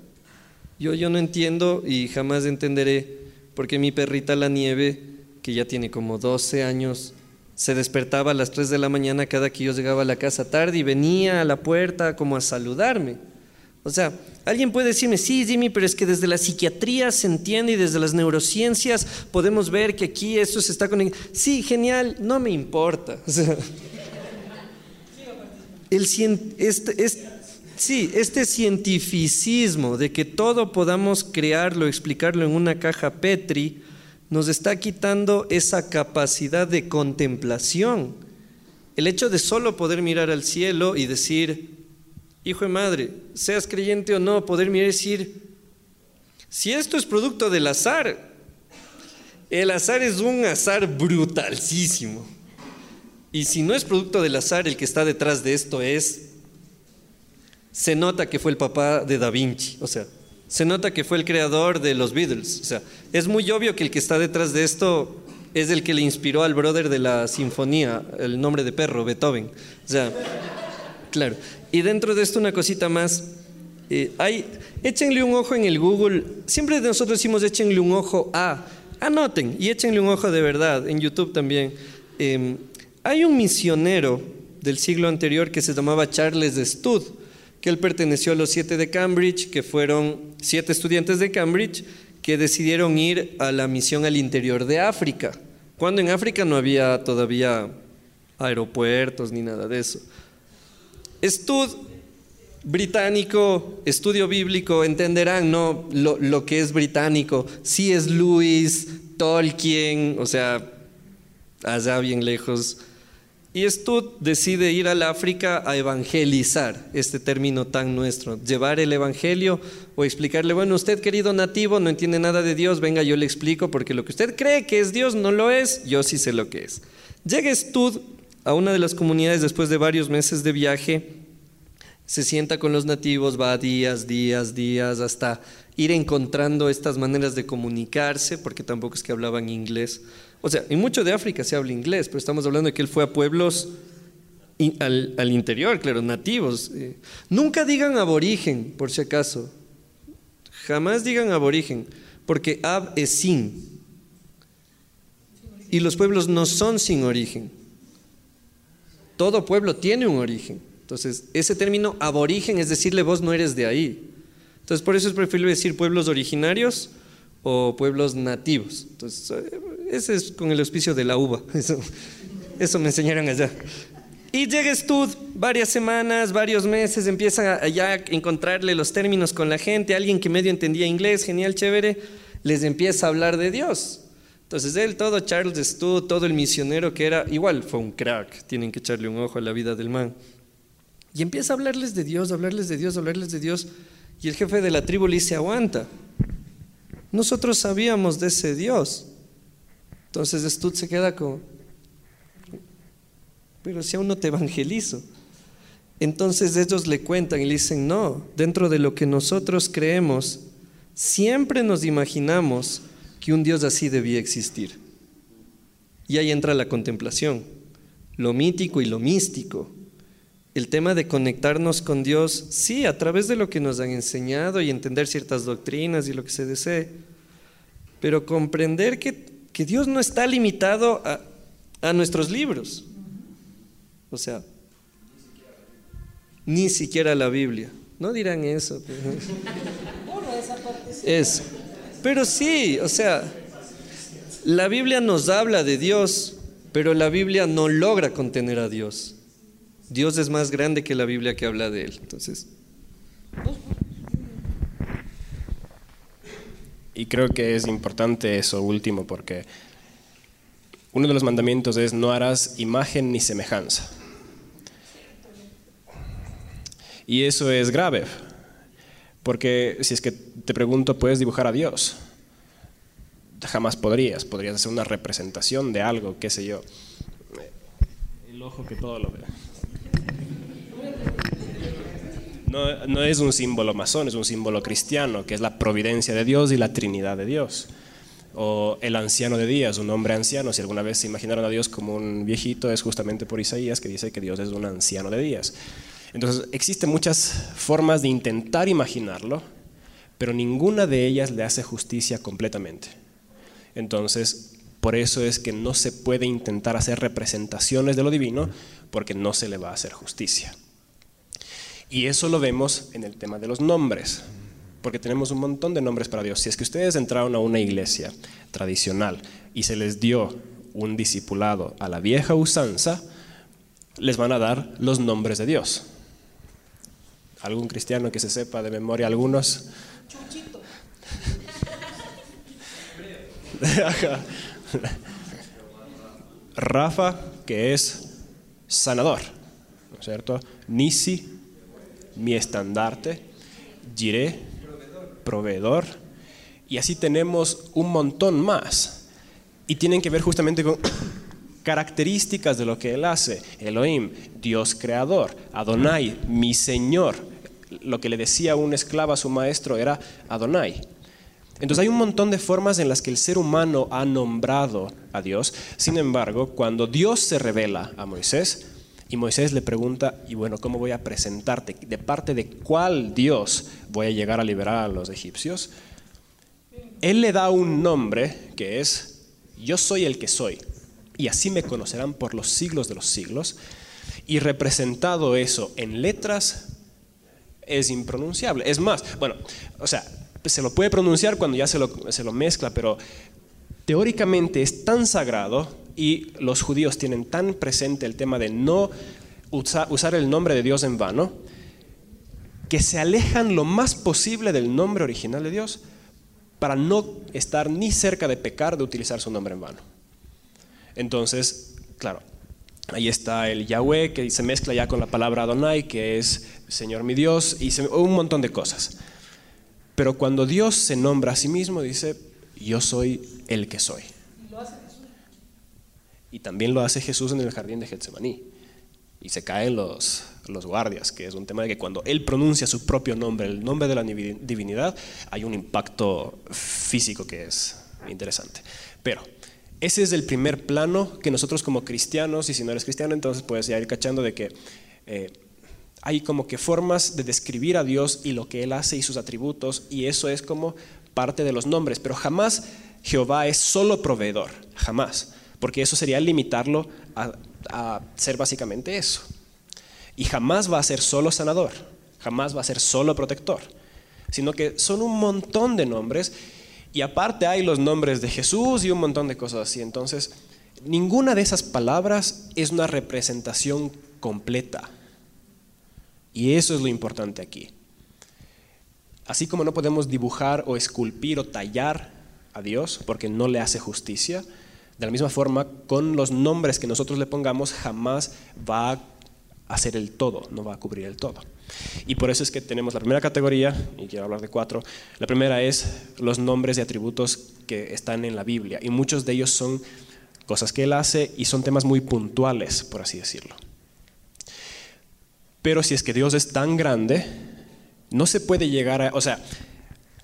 yo, yo no entiendo y jamás entenderé por qué mi perrita la nieve, que ya tiene como 12 años, se despertaba a las 3 de la mañana cada que yo llegaba a la casa tarde y venía a la puerta como a saludarme. O sea, alguien puede decirme, sí, Jimmy, pero es que desde la psiquiatría se entiende y desde las neurociencias podemos ver que aquí esto se está conectando. Sí, genial, no me importa. El, este, este, sí, este cientificismo de que todo podamos crearlo, explicarlo en una caja Petri, nos está quitando esa capacidad de contemplación. El hecho de solo poder mirar al cielo y decir, hijo de madre, seas creyente o no, poder mirar y decir, si esto es producto del azar, el azar es un azar brutalísimo. Y si no es producto del azar, el que está detrás de esto es, se nota que fue el papá de Da Vinci, o sea, se nota que fue el creador de los Beatles. O sea, es muy obvio que el que está detrás de esto es el que le inspiró al brother de la sinfonía, el nombre de perro, Beethoven. O sea, claro. Y dentro de esto una cosita más. Eh, hay, échenle un ojo en el Google. Siempre nosotros decimos échenle un ojo a. Anoten y échenle un ojo de verdad. En YouTube también. Em, hay un misionero del siglo anterior que se llamaba Charles Stud que él perteneció a los siete de Cambridge, que fueron siete estudiantes de Cambridge que decidieron ir a la misión al interior de África, cuando en África no había todavía aeropuertos ni nada de eso. Estud británico, estudio bíblico, entenderán ¿no? lo, lo que es británico. Si es Lewis, Tolkien, o sea, allá bien lejos. Y Stud decide ir al África a evangelizar, este término tan nuestro, llevar el evangelio o explicarle, bueno, usted querido nativo no entiende nada de Dios, venga, yo le explico, porque lo que usted cree que es Dios no lo es, yo sí sé lo que es. Llega Stud a una de las comunidades después de varios meses de viaje, se sienta con los nativos, va días, días, días, hasta ir encontrando estas maneras de comunicarse, porque tampoco es que hablaban inglés o sea, en mucho de África se habla inglés, pero estamos hablando de que él fue a pueblos al, interior, claro, nativos. Eh. nunca digan aborigen, por si acaso. Jamás digan aborigen, porque ab es sin. Y los pueblos no son sin origen. Todo pueblo tiene un origen. Entonces, ese término aborigen es decirle vos no eres de ahí. Entonces, por eso es preferible decir pueblos originarios o pueblos nativos. Entonces, eh, ese es con el auspicio de la uva. Eso, me enseñaron allá. Y llega Stud, varias semanas, varios meses, empieza ya a encontrarle los términos con la gente, alguien que medio entendía inglés, genial, chévere, les empieza a hablar de Dios. Entonces él, todo Charles Stud, todo el misionero que era, igual fue un crack, tienen que echarle un ojo a la vida del man. Y empieza a hablarles de Dios, hablarles de Dios, hablarles de Dios. Y el jefe de la tribu le dice, aguanta, nosotros sabíamos de ese Dios. Entonces Stud se queda como, pero si aún no te evangelizo. Entonces ellos le cuentan y le dicen, no, dentro de lo que nosotros creemos, siempre nos imaginamos que un Dios así debía existir. Y ahí entra la contemplación, lo mítico y lo místico. El tema de conectarnos con Dios, sí, a través de lo que nos han enseñado y entender ciertas doctrinas y lo que se desee, pero comprender que, que Dios no está limitado a, a nuestros libros. O sea, ni siquiera la Biblia. No dirán eso. Eso. Pero sí, o sea, la Biblia nos habla de Dios, pero la Biblia no logra contener a Dios. Dios es más grande que la Biblia que habla de Él. Entonces. Y creo que es importante eso último porque uno de los mandamientos es no harás imagen ni semejanza. Y eso es grave, porque si es que te pregunto, ¿puedes dibujar a Dios? Jamás podrías, podrías hacer una representación de algo, qué sé yo. El ojo que todo lo ve. No, es un símbolo masón, es un símbolo cristiano, que es la providencia de Dios y la Trinidad de Dios o el anciano de días, un hombre anciano. Si alguna vez se imaginaron a Dios como un viejito, es justamente por Isaías que dice que Dios es un anciano de días. Entonces, existen muchas formas de intentar imaginarlo, pero ninguna de ellas le hace justicia completamente. Entonces, por eso es que no se puede intentar hacer representaciones de lo divino, porque no se le va a hacer justicia. Y eso lo vemos en el tema de los nombres porque tenemos un montón de nombres para Dios. Si es que ustedes entraron a una iglesia tradicional y se les dio un discipulado a la vieja usanza, les van a dar los nombres de Dios. ¿Algún cristiano que se sepa de memoria algunos? Rafa, que es sanador, ¿no es cierto? Nisi, mi estandarte. Jiré, proveedor, y así tenemos un montón más. Y tienen que ver justamente con características de lo que Él hace. Elohim, Dios creador. Adonai, mi Señor. Lo que le decía un esclavo a su maestro era Adonai. Entonces hay un montón de formas en las que el ser humano ha nombrado a Dios. Sin embargo, cuando Dios se revela a Moisés, y Moisés le pregunta, y bueno, ¿cómo voy a presentarte? ¿De parte de cuál Dios voy a llegar a liberar a los egipcios? Él le da un nombre que es, yo soy el que soy, y así me conocerán por los siglos de los siglos. Y representado eso en letras es impronunciable. Es más, bueno, o sea, se lo puede pronunciar cuando ya se lo, se lo mezcla, pero teóricamente es tan sagrado y los judíos tienen tan presente el tema de no usar el nombre de Dios en vano, que se alejan lo más posible del nombre original de Dios para no estar ni cerca de pecar de utilizar su nombre en vano. Entonces, claro, ahí está el Yahweh que se mezcla ya con la palabra Adonai, que es Señor mi Dios, y un montón de cosas. Pero cuando Dios se nombra a sí mismo, dice, yo soy el que soy. Y también lo hace Jesús en el jardín de Getsemaní. Y se caen los, los guardias, que es un tema de que cuando Él pronuncia su propio nombre, el nombre de la divinidad, hay un impacto físico que es interesante. Pero ese es el primer plano que nosotros como cristianos, y si no eres cristiano, entonces puedes ya ir cachando de que eh, hay como que formas de describir a Dios y lo que Él hace y sus atributos, y eso es como parte de los nombres, pero jamás Jehová es solo proveedor, jamás porque eso sería limitarlo a, ser básicamente eso. Y jamás va a ser solo sanador, jamás va a ser solo protector, sino que son un montón de nombres y aparte hay los nombres de Jesús y un montón de cosas así. Entonces, ninguna de esas palabras es una representación completa. Y eso es lo importante aquí. Así como no podemos dibujar o esculpir o tallar a Dios porque no le hace justicia, de la misma forma, con los nombres que nosotros le pongamos, jamás va a hacer el todo, no va a cubrir el todo. Y por eso es que tenemos la primera categoría, y quiero hablar de cuatro. La primera es los nombres y atributos que están en la Biblia, y muchos de ellos son cosas que Él hace y son temas muy puntuales, por así decirlo. Pero si es que Dios es tan grande, no se puede llegar a, o sea,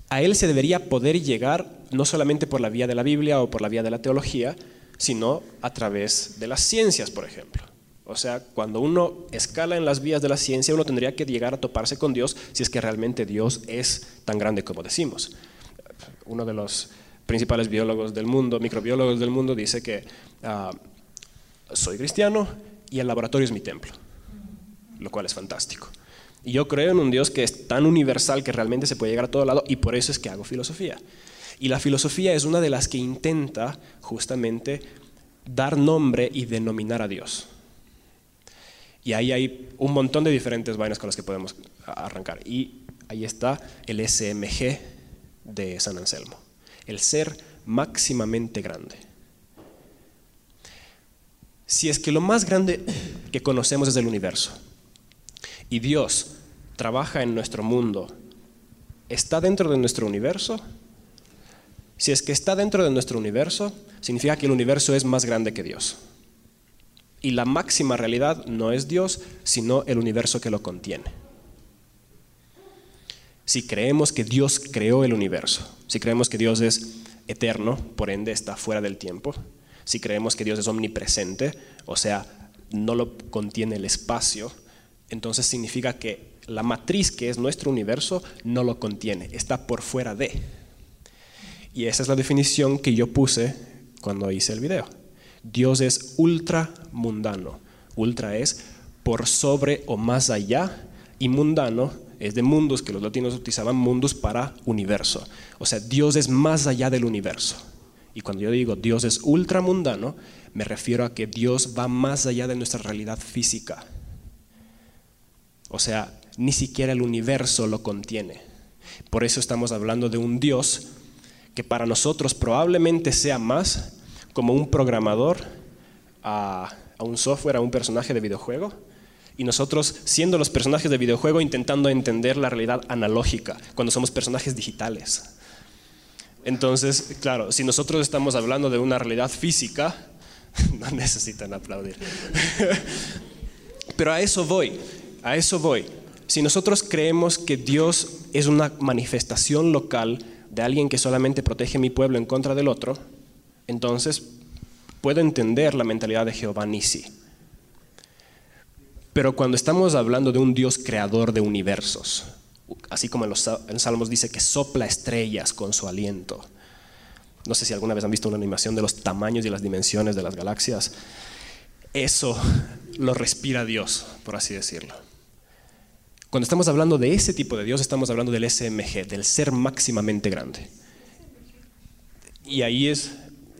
a Él se debería poder llegar no solamente por la vía de la Biblia o por la vía de la teología, sino a través de las ciencias, por ejemplo. O sea, cuando uno escala en las vías de la ciencia, uno tendría que llegar a toparse con Dios si es que realmente Dios es tan grande como decimos. Uno de los principales biólogos del mundo, microbiólogos del mundo, dice que ah, soy cristiano y el laboratorio es mi templo, lo cual es fantástico. Y yo creo en un Dios que es tan universal que realmente se puede llegar a todo lado y por eso es que hago filosofía. Y la filosofía es una de las que intenta justamente dar nombre y denominar a Dios. Y ahí hay un montón de diferentes vainas con las que podemos arrancar. Y ahí está el SMG de San Anselmo, el ser máximamente grande. Si es que lo más grande que conocemos es el universo y Dios trabaja en nuestro mundo, ¿está dentro de nuestro universo? Si es que está dentro de nuestro universo, significa que el universo es más grande que Dios. Y la máxima realidad no es Dios, sino el universo que lo contiene. Si creemos que Dios creó el universo, si creemos que Dios es eterno, por ende está fuera del tiempo, si creemos que Dios es omnipresente, o sea, no lo contiene el espacio, entonces significa que la matriz que es nuestro universo no lo contiene, está por fuera de. Y esa es la definición que yo puse cuando hice el video. Dios es ultra mundano. Ultra es por sobre o más allá y mundano es de mundos que los latinos utilizaban mundos para universo. O sea, Dios es más allá del universo. Y cuando yo digo Dios es ultra mundano, me refiero a que Dios va más allá de nuestra realidad física. O sea, ni siquiera el universo lo contiene. Por eso estamos hablando de un Dios que para nosotros probablemente sea más como un programador a, un software, a un personaje de videojuego, y nosotros siendo los personajes de videojuego intentando entender la realidad analógica, cuando somos personajes digitales. Entonces, claro, si nosotros estamos hablando de una realidad física, no necesitan aplaudir. Pero a eso voy, a eso voy. Si nosotros creemos que Dios es una manifestación local de alguien que solamente protege mi pueblo en contra del otro, entonces puedo entender la mentalidad de Jehová Nisi. Pero cuando estamos hablando de un Dios creador de universos, así como en los Salmos dice que sopla estrellas con su aliento, no sé si alguna vez han visto una animación de los tamaños y las dimensiones de las galaxias, eso lo respira Dios, por así decirlo. Cuando estamos hablando de ese tipo de Dios, estamos hablando del SMG, del ser máximamente grande. Y ahí es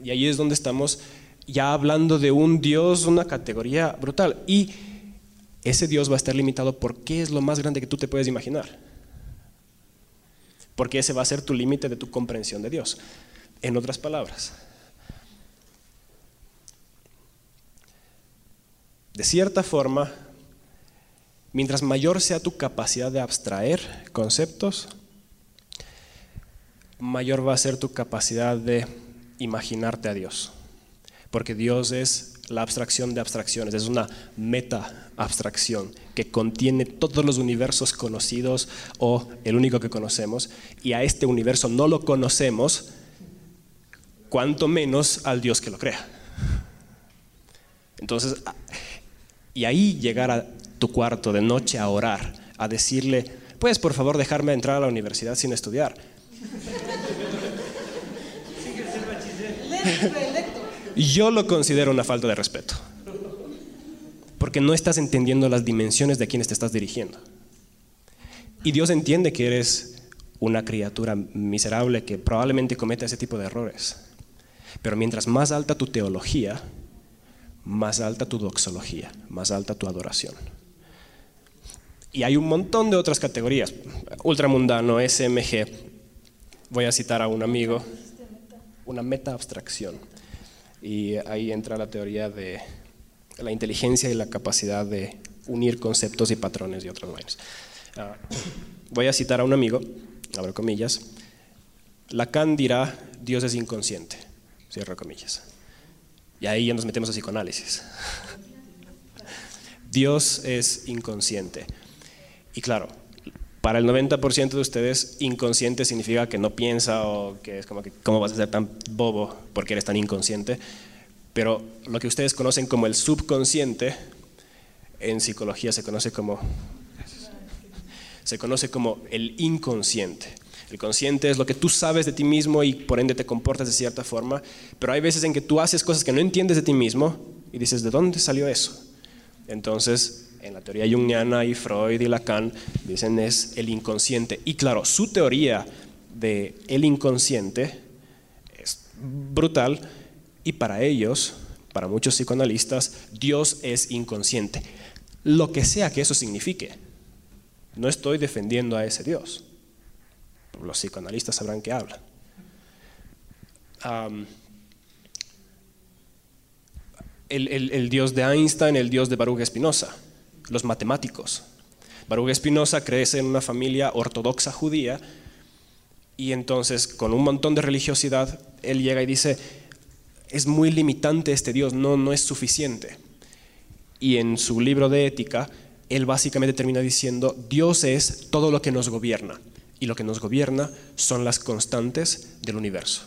y ahí es donde estamos ya hablando de un Dios, una categoría brutal. Y ese Dios va a estar limitado por qué es lo más grande que tú te puedes imaginar. Porque ese va a ser tu límite de tu comprensión de Dios. En otras palabras, de cierta forma, mientras mayor sea tu capacidad de abstraer conceptos, mayor va a ser tu capacidad de imaginarte a Dios, porque Dios es la abstracción de abstracciones, es una meta abstracción que contiene todos los universos conocidos o el único que conocemos, y a este universo no lo conocemos, cuanto menos al Dios que lo crea. Entonces, y ahí llegar a tu cuarto de noche a orar, a decirle, puedes por favor dejarme entrar a la universidad sin estudiar. Yo lo considero una falta de respeto. Porque no estás entendiendo las dimensiones de quienes te estás dirigiendo. Y Dios entiende que eres una criatura miserable que probablemente cometa ese tipo de errores. Pero mientras más alta tu teología, más alta tu doxología, más alta tu adoración. Y hay un montón de otras categorías. Ultramundano, SMG. Voy a citar a un amigo una meta abstracción. Y ahí entra la teoría de la inteligencia y la capacidad de unir conceptos y patrones y otras vainas. Ah, voy a citar a un amigo, abro comillas. Lacan dirá, Dios es inconsciente, cierro comillas. Y ahí ya nos metemos a psicoanálisis. Dios es inconsciente. Y claro, para el 90% de ustedes, inconsciente significa que no piensa o que es como que, ¿cómo vas a ser tan bobo porque eres tan inconsciente? Pero lo que ustedes conocen como el subconsciente, en psicología se conoce como se conoce como el inconsciente. El consciente es lo que tú sabes de ti mismo y por ende te comportas de cierta forma, pero hay veces en que tú haces cosas que no entiendes de ti mismo y dices, ¿de dónde salió eso? Entonces, en la teoría junguiana y Freud y Lacan dicen es el inconsciente. Y claro, su teoría de el inconsciente es brutal y para ellos, para muchos psicoanalistas, Dios es inconsciente. Lo que sea que eso signifique. No estoy defendiendo a ese Dios los psicoanalistas sabrán que hablan. el, dios de Einstein, el dios de Baruch Espinosa, los matemáticos. Baruch Espinosa crece en una familia ortodoxa judía y entonces con un montón de religiosidad él llega y dice, es muy limitante este Dios, no, no es suficiente. Y en su libro de ética, él básicamente termina diciendo, Dios es todo lo que nos gobierna y lo que nos gobierna son las constantes del universo,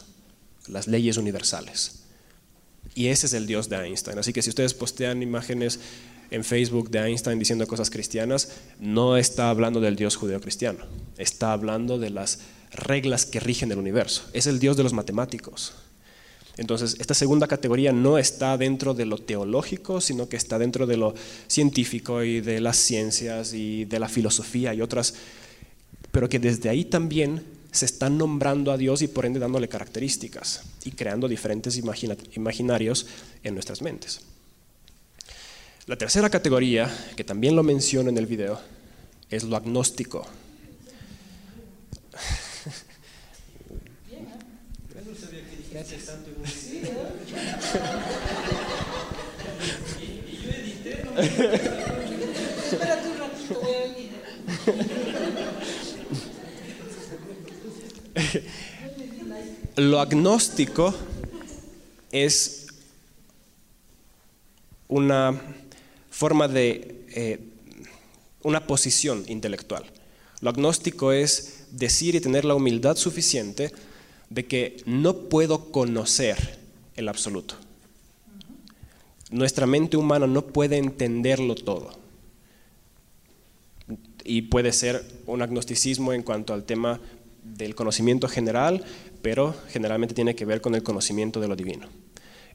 las leyes universales. Y ese es el Dios de Einstein. Así que si ustedes postean imágenes en Facebook de Einstein diciendo cosas cristianas, no está hablando del Dios judeo-cristiano, está hablando de las reglas que rigen el universo. Es el Dios de los matemáticos. Entonces, esta segunda categoría no está dentro de lo teológico, sino que está dentro de lo científico y de las ciencias y de la filosofía y otras pero que desde ahí también se está nombrando a Dios y por ende dándole características y creando diferentes imaginarios en nuestras mentes. La tercera categoría, que también lo menciono en el video, es lo agnóstico. Lo agnóstico es una forma de, eh, una posición intelectual. Lo agnóstico es decir y tener la humildad suficiente de que no puedo conocer el absoluto. Nuestra mente humana no puede entenderlo todo. Y puede ser un agnosticismo en cuanto al tema del conocimiento general, pero generalmente tiene que ver con el conocimiento de lo divino.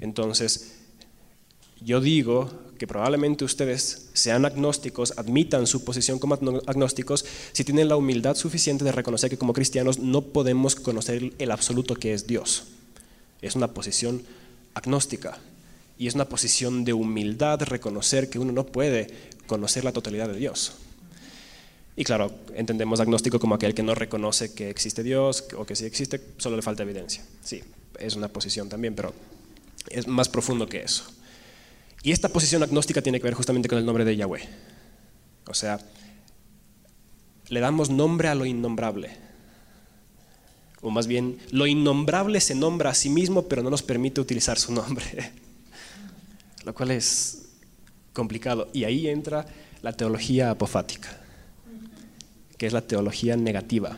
Entonces, yo digo que probablemente ustedes sean agnósticos, admitan su posición como agnósticos, si tienen la humildad suficiente de reconocer que como cristianos no podemos conocer el absoluto que es Dios. Es una posición agnóstica y es una posición de humildad reconocer que uno no puede conocer la totalidad de Dios. Y claro, entendemos agnóstico como aquel que no reconoce que existe Dios o que si existe, solo le falta evidencia. Sí, es una posición también, pero es más profundo que eso. Y esta posición agnóstica tiene que ver justamente con el nombre de Yahweh. O sea, le damos nombre a lo innombrable. O más bien, lo innombrable se nombra a sí mismo, pero no nos permite utilizar su nombre. Lo cual es complicado. Y ahí entra la teología apofática que es la teología negativa.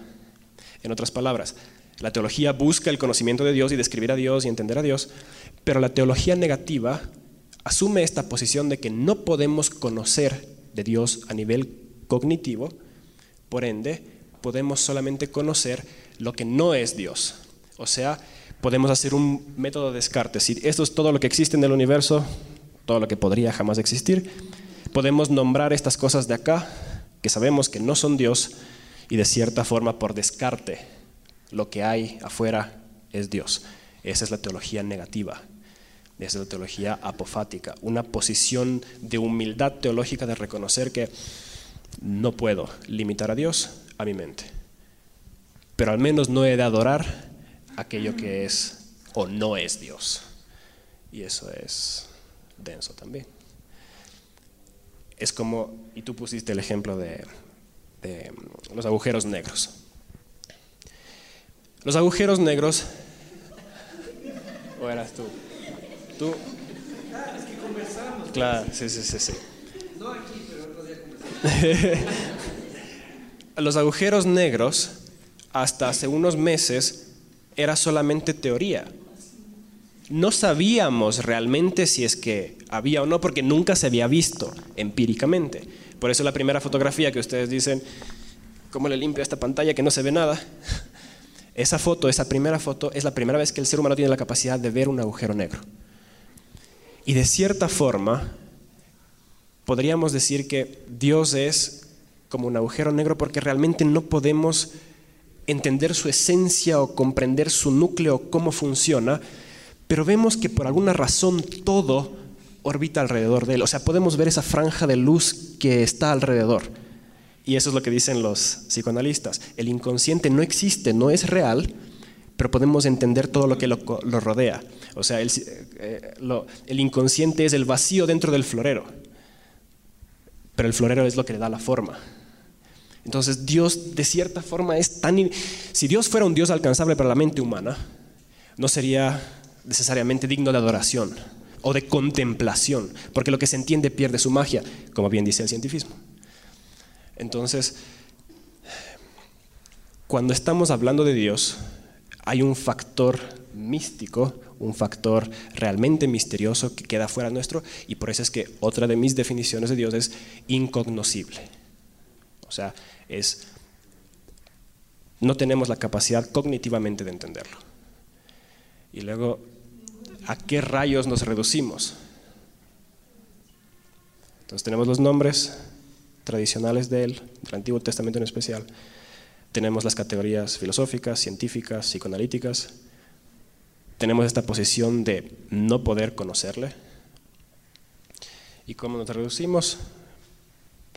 En otras palabras, la teología busca el conocimiento de Dios y describir a Dios y entender a Dios, pero la teología negativa asume esta posición de que no podemos conocer de Dios a nivel cognitivo, por ende, podemos solamente conocer lo que no es Dios. O sea, podemos hacer un método de descarte. Si esto es todo lo que existe en el universo, todo lo que podría jamás existir, podemos nombrar estas cosas de acá que sabemos que no son Dios y de cierta forma por descarte lo que hay afuera es Dios. Esa es la teología negativa, es la teología apofática, una posición de humildad teológica de reconocer que no puedo limitar a Dios a mi mente, pero al menos no he de adorar aquello que es o no es Dios. Y eso es denso también es como, y tú pusiste el ejemplo de, los agujeros negros. Los agujeros negros, o eras tú, tú. Ah, es que conversamos. Claro, sí, sí, sí, sí. No aquí, pero otro día conversamos. Los agujeros negros, hasta hace unos meses, era solamente teoría. no sabíamos realmente si es que había o no, porque nunca se había visto empíricamente. Por eso la primera fotografía que ustedes dicen, ¿cómo le limpio esta pantalla que no se ve nada? Esa foto, esa primera foto, es la primera vez que el ser humano tiene la capacidad de ver un agujero negro. Y de cierta forma, podríamos decir que Dios es como un agujero negro porque realmente no podemos entender su esencia o comprender su núcleo, cómo funciona, pero vemos que por alguna razón todo orbita alrededor de él. O sea, podemos ver esa franja de luz que está alrededor. Y eso es lo que dicen los psicoanalistas. El inconsciente no existe, no es real, pero podemos entender todo lo que lo, rodea. O sea, el, eh, el, inconsciente es el vacío dentro del florero, pero el florero es lo que le da la forma. Entonces Dios de cierta forma es tan... Si Dios fuera un Dios alcanzable para la mente humana, no sería necesariamente digno de adoración o de contemplación, porque lo que se entiende pierde su magia, como bien dice el cientifismo. Entonces, cuando estamos hablando de Dios, hay un factor místico, un factor realmente misterioso que queda fuera nuestro, y por eso es que otra de mis definiciones de Dios es incognoscible. O sea, es no tenemos la capacidad cognitivamente de entenderlo. Y luego, ¿a qué rayos nos reducimos? Entonces tenemos los nombres, tradicionales de él, del Antiguo Testamento en especial. Tenemos las categorías filosóficas, científicas, psicoanalíticas. Tenemos esta posición de no poder conocerle. ¿Y cómo nos reducimos?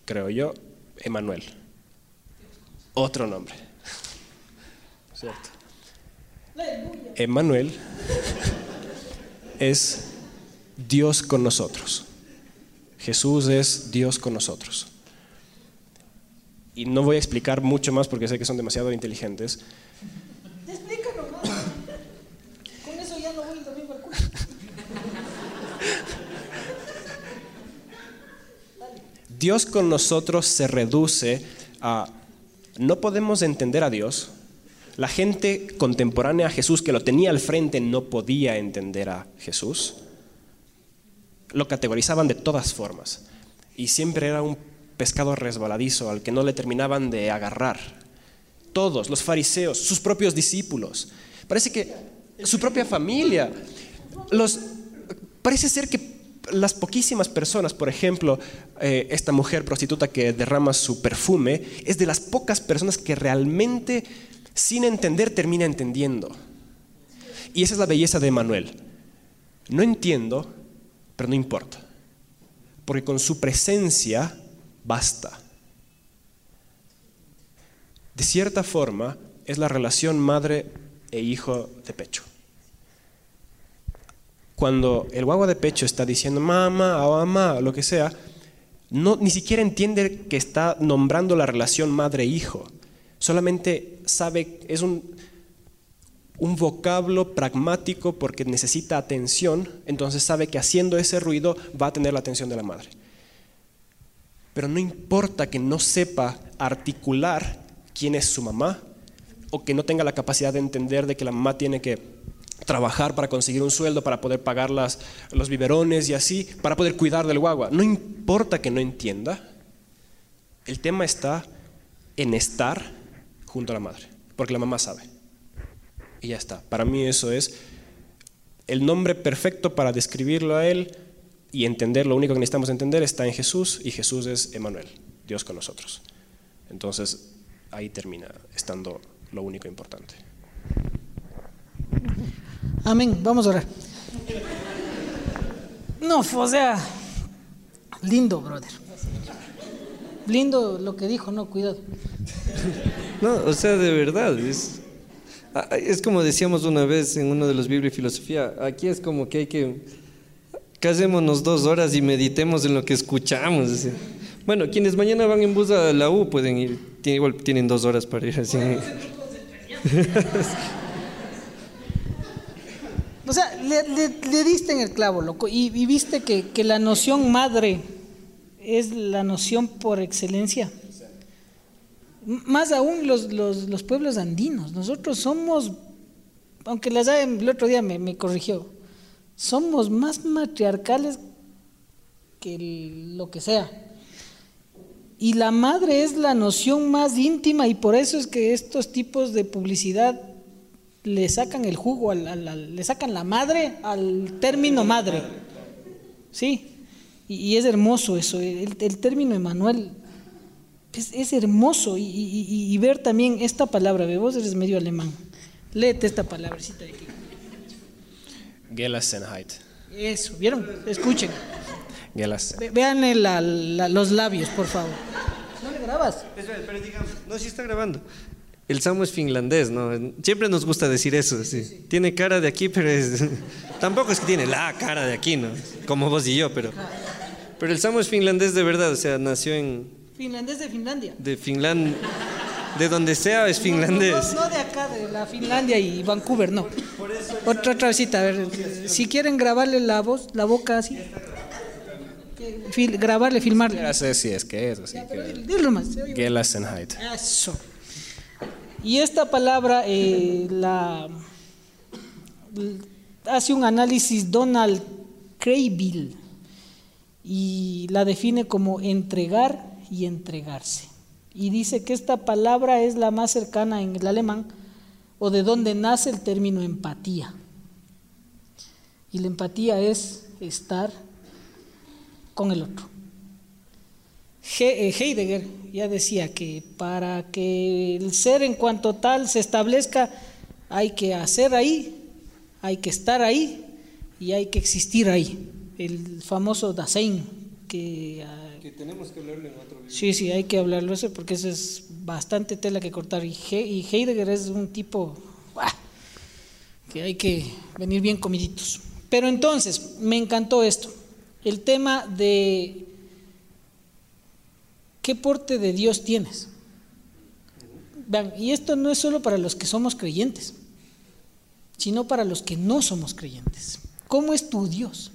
Creo yo, Emanuel. Otro nombre. ¿Cierto? Emanuel es Dios con nosotros. Jesús es Dios con nosotros y no voy a explicar mucho más porque sé que son demasiado inteligentes. Explícalo más. Con eso ya no voy el domingo al curso. Dios con nosotros se reduce a no podemos entender a Dios. La gente contemporánea a Jesús que lo tenía al frente no podía entender a Jesús. Lo categorizaban de todas formas. Y siempre era un pescado resbaladizo al que no le terminaban de agarrar. Todos, los fariseos, sus propios discípulos. Parece que su propia familia. Los, parece ser que las poquísimas personas, por ejemplo, eh, esta mujer prostituta que derrama su perfume, es de las pocas personas que realmente, sin entender, termina entendiendo. Y esa es la belleza de Manuel. No entiendo, pero no importa. Porque con su presencia basta. De cierta forma, es la relación madre e hijo de pecho. Cuando el guagua de pecho está diciendo mamá o mamá, lo que sea, no, ni siquiera entiende que está nombrando la relación madre-hijo. Solamente sabe, es un, un vocablo pragmático porque necesita atención, entonces sabe que haciendo ese ruido va a tener la atención de la madre pero no importa que no sepa articular quién es su mamá o que no tenga la capacidad de entender de que la mamá tiene que trabajar para conseguir un sueldo, para poder pagar las, los biberones y así, para poder cuidar del guagua. No importa que no entienda, el tema está en estar junto a la madre, porque la mamá sabe. Y ya está. Para mí eso es el nombre perfecto para describirlo a él y entender, lo único que necesitamos entender está en Jesús y Jesús es Emanuel, Dios con nosotros. Entonces ahí termina estando lo único importante. Amén, vamos a orar. No, o sea, lindo, brother. Lindo lo que dijo, no, cuidado. No, o sea, de verdad, es, ah, es como decíamos una vez en uno de los Biblia y Filosofía, aquí es como que hay que Casémonos dos horas y meditemos en lo que escuchamos. Bueno, quienes mañana van en bus a la U pueden ir, igual tienen dos horas para ir así. O sea, le, diste en el clavo, loco, y, viste que, la noción madre es la noción por excelencia. Más aún los, los, pueblos andinos. Nosotros somos, aunque las el otro día me, me corrigió, somos más matriarcales que lo que sea. Y la madre es la noción más íntima y por eso es que estos tipos de publicidad le sacan el jugo, al, le sacan la madre al término madre. Sí, y, es hermoso eso, el, término Emanuel es, hermoso y, ver también esta palabra, vos eres medio alemán, léete esta palabrecita de aquí. Gelassenheit. Eso, ¿vieron? Escuchen. vean los labios, por favor. ¿No le grabas? pero digamos, no, sí está grabando. El Samo es finlandés, ¿no? Siempre nos gusta decir eso, sí. Tiene cara de aquí, pero es... Tampoco es que tiene la cara de aquí, ¿no? Como vos y yo, pero... Pero el Samo es finlandés de verdad, o sea, nació en... Finlandés de Finlandia. De Finlandia. De donde sea es finlandés. No, de acá, de la Finlandia y Vancouver, no. Otra, otra visita, a ver. Si quieren grabarle la voz, la boca así. grabarle, filmarle. Ya sé si es que es así. Dilo más. Gelassenheit. Eso. Y esta palabra eh, la, hace un análisis Donald Craybill y la define como entregar y entregarse. Y dice que esta palabra es la más cercana en el alemán o de donde nace el término empatía. Y la empatía es estar con el otro. Eh, Heidegger ya decía que para que el ser en cuanto tal se establezca, hay que hacer ahí, hay que estar ahí y hay que existir ahí. El famoso Dasein, que, ah, que tenemos que hablarlo en otro video. Sí, sí, hay que hablarlo eso porque eso es bastante tela que cortar. Y, Heidegger es un tipo que hay que venir bien comiditos. Pero entonces, me encantó esto, el tema de ¿Qué porte de Dios tienes? Vean, y esto no es solo para los que somos creyentes, sino para los que no somos creyentes. ¿Cómo es tu Dios?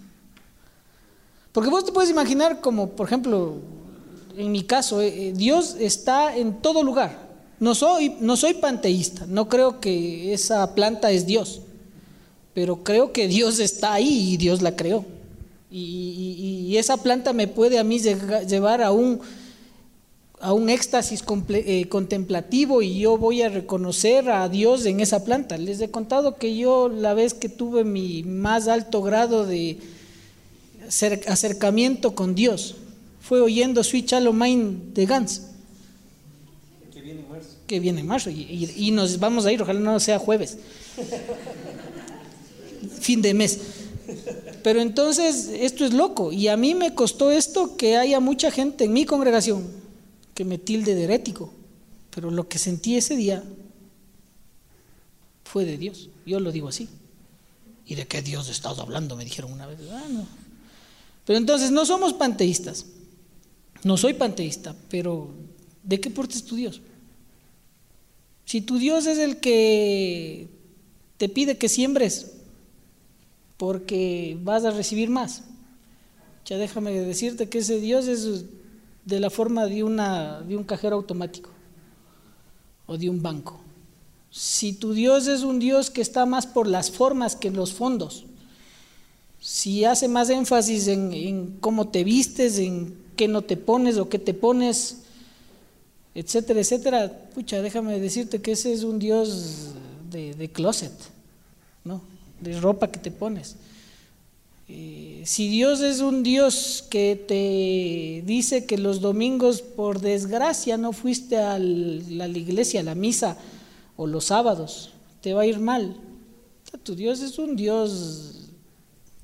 Porque vos te puedes imaginar como, por ejemplo, en mi caso, eh, eh, Dios está en todo lugar. No soy, no soy panteísta, no creo que esa planta es Dios, pero creo que Dios está ahí y Dios la creó. Y, esa planta me puede a mí llevar a un a un éxtasis eh, contemplativo y yo voy a reconocer a Dios en esa planta. Les he contado que yo la vez que tuve mi más alto grado de acercamiento con Dios fue oyendo Sweet Shallow Mind de Gans. Que viene en marzo. Que viene en marzo y, y nos vamos a ir, ojalá no sea jueves. fin de mes. Pero entonces esto es loco y a mí me costó esto que haya mucha gente en mi congregación que me tilde de herético, pero lo que sentí ese día fue de Dios. Yo lo digo así. ¿Y de qué Dios estás hablando? Me dijeron una vez. Ah, no. Pero entonces no somos panteístas. No soy panteísta, pero ¿de qué porte es tu Dios? Si tu Dios es el que te pide que siembres porque vas a recibir más, ya déjame decirte que ese Dios es de la forma de, una, de un cajero automático o de un banco. Si tu Dios es un Dios que está más por las formas que en los fondos, si hace más énfasis en, cómo te vistes, en qué no te pones o qué te pones, etcétera, etcétera, pucha, déjame decirte que ese es un Dios de, closet, ¿no? de ropa que te pones. Eh, si Dios es un Dios que te dice que los domingos por desgracia no fuiste a la iglesia, a la misa o los sábados, te va a ir mal. tu Dios es un Dios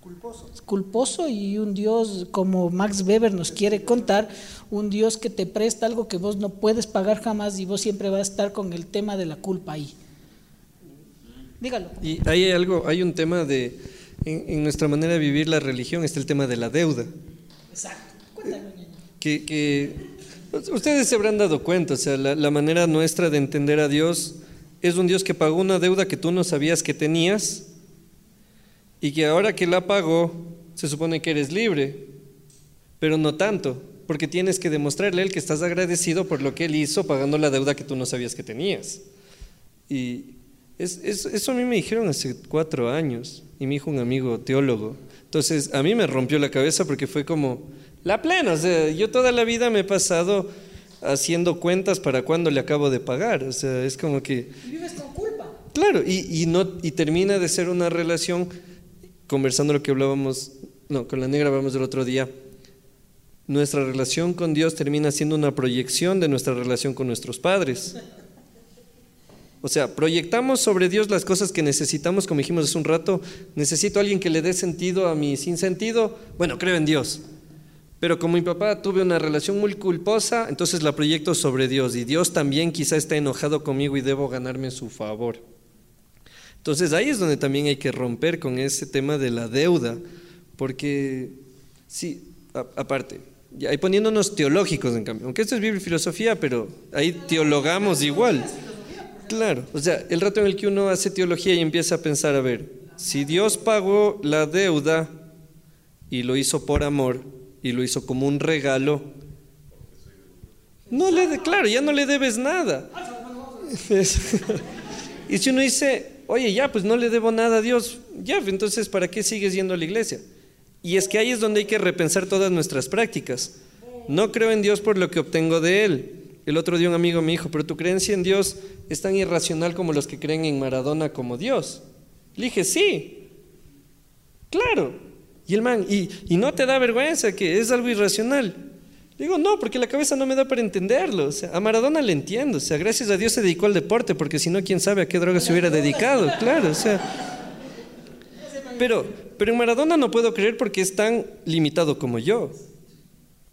culposo. culposo y un Dios, como Max Weber nos quiere contar, un Dios que te presta algo que vos no puedes pagar jamás y vos siempre vas a estar con el tema de la culpa ahí. Dígalo. Y hay algo, hay un tema de en, nuestra manera de vivir la religión está el tema de la deuda. Exacto. Que, que ustedes se habrán dado cuenta, o sea, la, manera nuestra de entender a Dios es un Dios que pagó una deuda que tú no sabías que tenías y que ahora que la pagó se supone que eres libre, pero no tanto, porque tienes que demostrarle a Él que estás agradecido por lo que Él hizo pagando la deuda que tú no sabías que tenías. Y Es, es- eso a mí me dijeron hace cuatro años y me dijo un amigo teólogo. Entonces a mí me rompió la cabeza porque fue como la plena. O sea, yo toda la vida me he pasado haciendo cuentas para cuándo le acabo de pagar. O sea, es como que... Vives con culpa. Claro, y, y no, y termina de ser una relación, conversando lo que hablábamos, no, con la negra hablamos del otro día, nuestra relación con Dios termina siendo una proyección de nuestra relación con nuestros padres. O sea, proyectamos sobre Dios las cosas que necesitamos, como dijimos hace un rato, necesito alguien que le dé sentido a mi sinsentido, bueno, creo en Dios. Pero como mi papá tuve una relación muy culposa, entonces la proyecto sobre Dios y Dios también quizá está enojado conmigo y debo ganarme su favor. Entonces ahí es donde también hay que romper con ese tema de la deuda, porque sí, aparte, ahí poniéndonos teológicos en cambio, aunque esto es Biblia y filosofía, pero ahí teologamos igual. Claro, o sea, el rato en el que uno hace teología y empieza a pensar, a ver, si Dios pagó la deuda y lo hizo por amor y lo hizo como un regalo, no le, de- claro, ya no le debes nada. Y si uno dice, oye, ya, pues no le debo nada a Dios, ya, entonces, ¿para qué sigues yendo a la iglesia? Y es que ahí es donde hay que repensar todas nuestras prácticas. No creo en Dios por lo que obtengo de Él. El otro día un amigo me dijo, pero tu creencia en Dios es tan irracional como los que creen en Maradona como Dios. Le dije, sí, claro. Y el man, ¿y, y no te da vergüenza que es algo irracional? Digo, no, porque la cabeza no me da para entenderlo. O sea, a Maradona le entiendo. O sea, gracias a Dios se dedicó al deporte, porque si no, quién sabe a qué droga se hubiera dedicado. Claro, o sea. Pero, pero en Maradona no puedo creer porque es tan limitado como yo.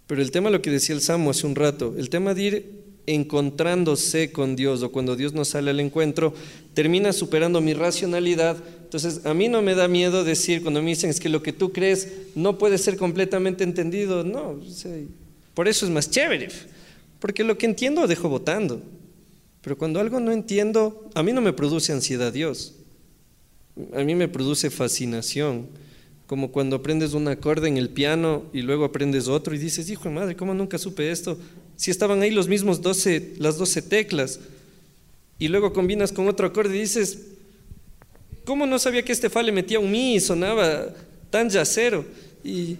Pero el tema, lo que decía el Samo hace un rato, el tema de ir encontrándose con Dios o cuando Dios nos sale al encuentro, termina superando mi racionalidad. Entonces, a mí no me da miedo decir cuando me dicen es que lo que tú crees no puede ser completamente entendido. No, o sea, por eso es más chévere. Porque lo que entiendo dejo votando. Pero cuando algo no entiendo, a mí no me produce ansiedad Dios. A mí me produce fascinación. Como cuando aprendes un acorde en el piano y luego aprendes otro y dices, hijo de madre, ¿cómo nunca supe esto? Si estaban ahí los mismos 12, las 12 teclas. Y luego combinas con otro acorde y dices, ¿cómo no sabía que este fa le metía un mi y sonaba tan yacero? Y,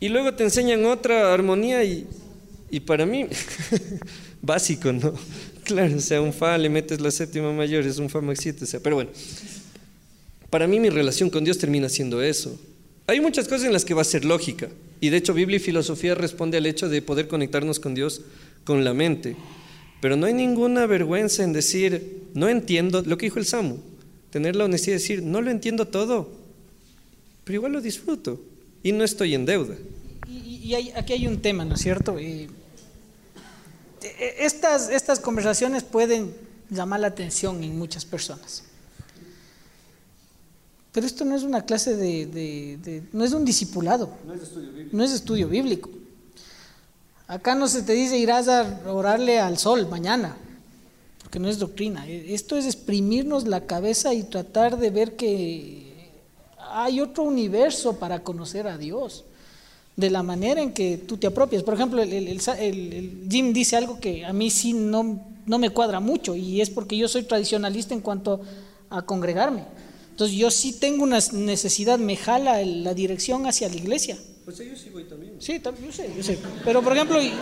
y luego te enseñan otra armonía y, y para mí, básico, ¿no? Claro, o sea, un fa le metes la séptima mayor, es un fa maxito, o sea, pero bueno. Para mí mi relación con Dios termina siendo eso. Hay muchas cosas en las que va a ser lógica. Y de hecho Biblia y filosofía responde al hecho de poder conectarnos con Dios con la mente. Pero no hay ninguna vergüenza en decir, no entiendo, lo que dijo el Samu, tener la honestidad de decir, no lo entiendo todo, pero igual lo disfruto y no estoy en deuda. Y, y hay- aquí hay un tema, ¿no es cierto? Y, eh, estas, estas conversaciones pueden llamar la atención en muchas personas. Pero esto no es una clase de, de- de- no es un discipulado, no es estudio bíblico. Acá no se te dice irás a orarle al sol mañana, porque no es doctrina. E- Esto es exprimirnos la cabeza y tratar de ver que hay otro universo para conocer a Dios, de la manera en que tú te apropias. Por ejemplo, el, el- el el- Jim dice algo que a mí sí no, no me cuadra mucho, y es porque yo soy tradicionalista en cuanto a congregarme. Entonces yo sí tengo una necesidad, me jala la dirección hacia la iglesia. Pues yo sí voy también. Sí, yo sé, yo sé. Pero por ejemplo, y-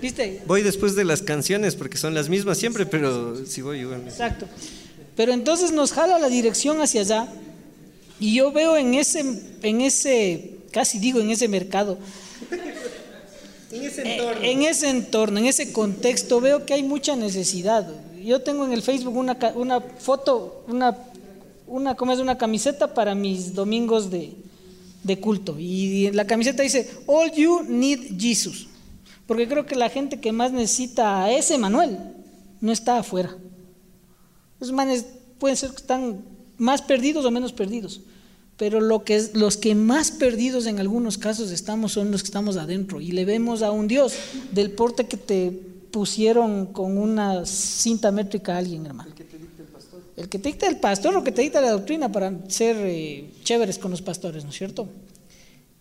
¿viste? Voy después de las canciones porque son las mismas siempre, pero si voy igual. Exacto. Pero entonces nos jala la dirección hacia allá y yo veo en ese, en ese, casi digo en ese mercado, En ese eh, en ese entorno, en ese contexto, veo que hay mucha necesidad. Yo tengo en el Facebook una, una foto, una, una, ¿cómo es? una camiseta para mis domingos de, de culto. Y la camiseta dice, All you need Jesus. Porque creo que la gente que más necesita a ese Manuel no está afuera. Esos manes pueden ser que están más perdidos o menos perdidos. Pero lo que es- los que más perdidos en algunos casos estamos son los que estamos adentro y le vemos a un Dios del porte que te pusieron con una cinta métrica a alguien, hermano. El que te dicta el pastor. El que te dicta el pastor o que te dicta la doctrina para ser eh, chéveres con los pastores, ¿no es cierto?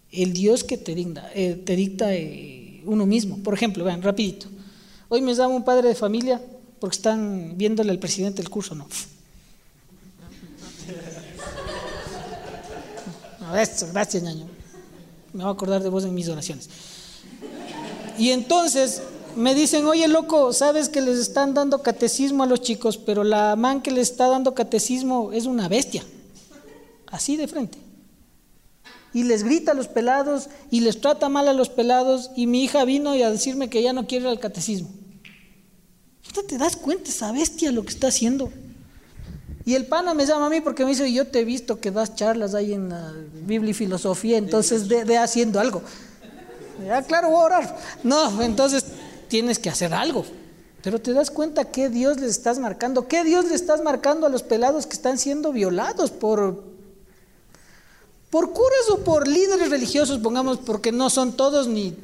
El Dios que te dicta, eh, te dicta eh, uno mismo. Por ejemplo, vean, rapidito. Hoy me llama un padre de familia porque están viéndole al presidente el curso, no. Gracias, ñaño. Me voy a acordar de vos en mis oraciones. Y entonces me dicen, oye loco, sabes que les están dando catecismo a los chicos, pero la man que les está dando catecismo es una bestia. Así de frente. Y les grita a los pelados y les trata mal a los pelados. Y mi hija vino y a decirme que ya no quiere ir al catecismo. ¿No te das cuenta esa bestia lo que está haciendo? Y el pana me llama a mí porque me dice, yo te he visto que das charlas ahí en la Biblia y filosofía, entonces de, haciendo algo. Ya, claro, voy a orar. No, entonces tienes que hacer algo. Pero te das cuenta qué Dios les estás marcando, qué Dios le estás marcando a los pelados que están siendo violados por, por curas o por líderes religiosos, pongamos, porque no son todos ni...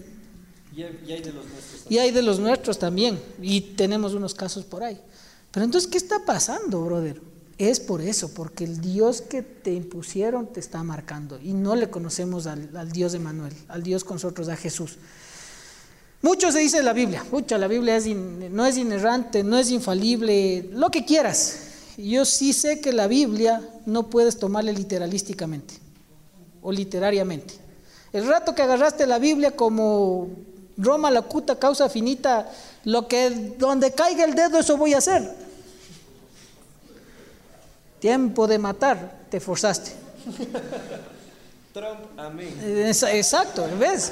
Y hay, de los nuestros Y hay de los nuestros también. Y tenemos unos casos por ahí. Pero entonces, ¿qué está pasando, brother? Es por eso, porque el Dios que te impusieron te está marcando y no le conocemos al, Dios de Manuel, al Dios con nosotros, a Jesús. Mucho se dice de la Biblia, mucha, la Biblia no es inerrante, no es infalible, lo que quieras. Yo sí sé que la Biblia no puedes tomarla literalísticamente o literariamente. El rato que agarraste la Biblia como Roma la cuta causa finita, lo que donde caiga el dedo eso voy a hacer. Tiempo de matar, te forzaste. Trump, amén. Exacto, ¿ves?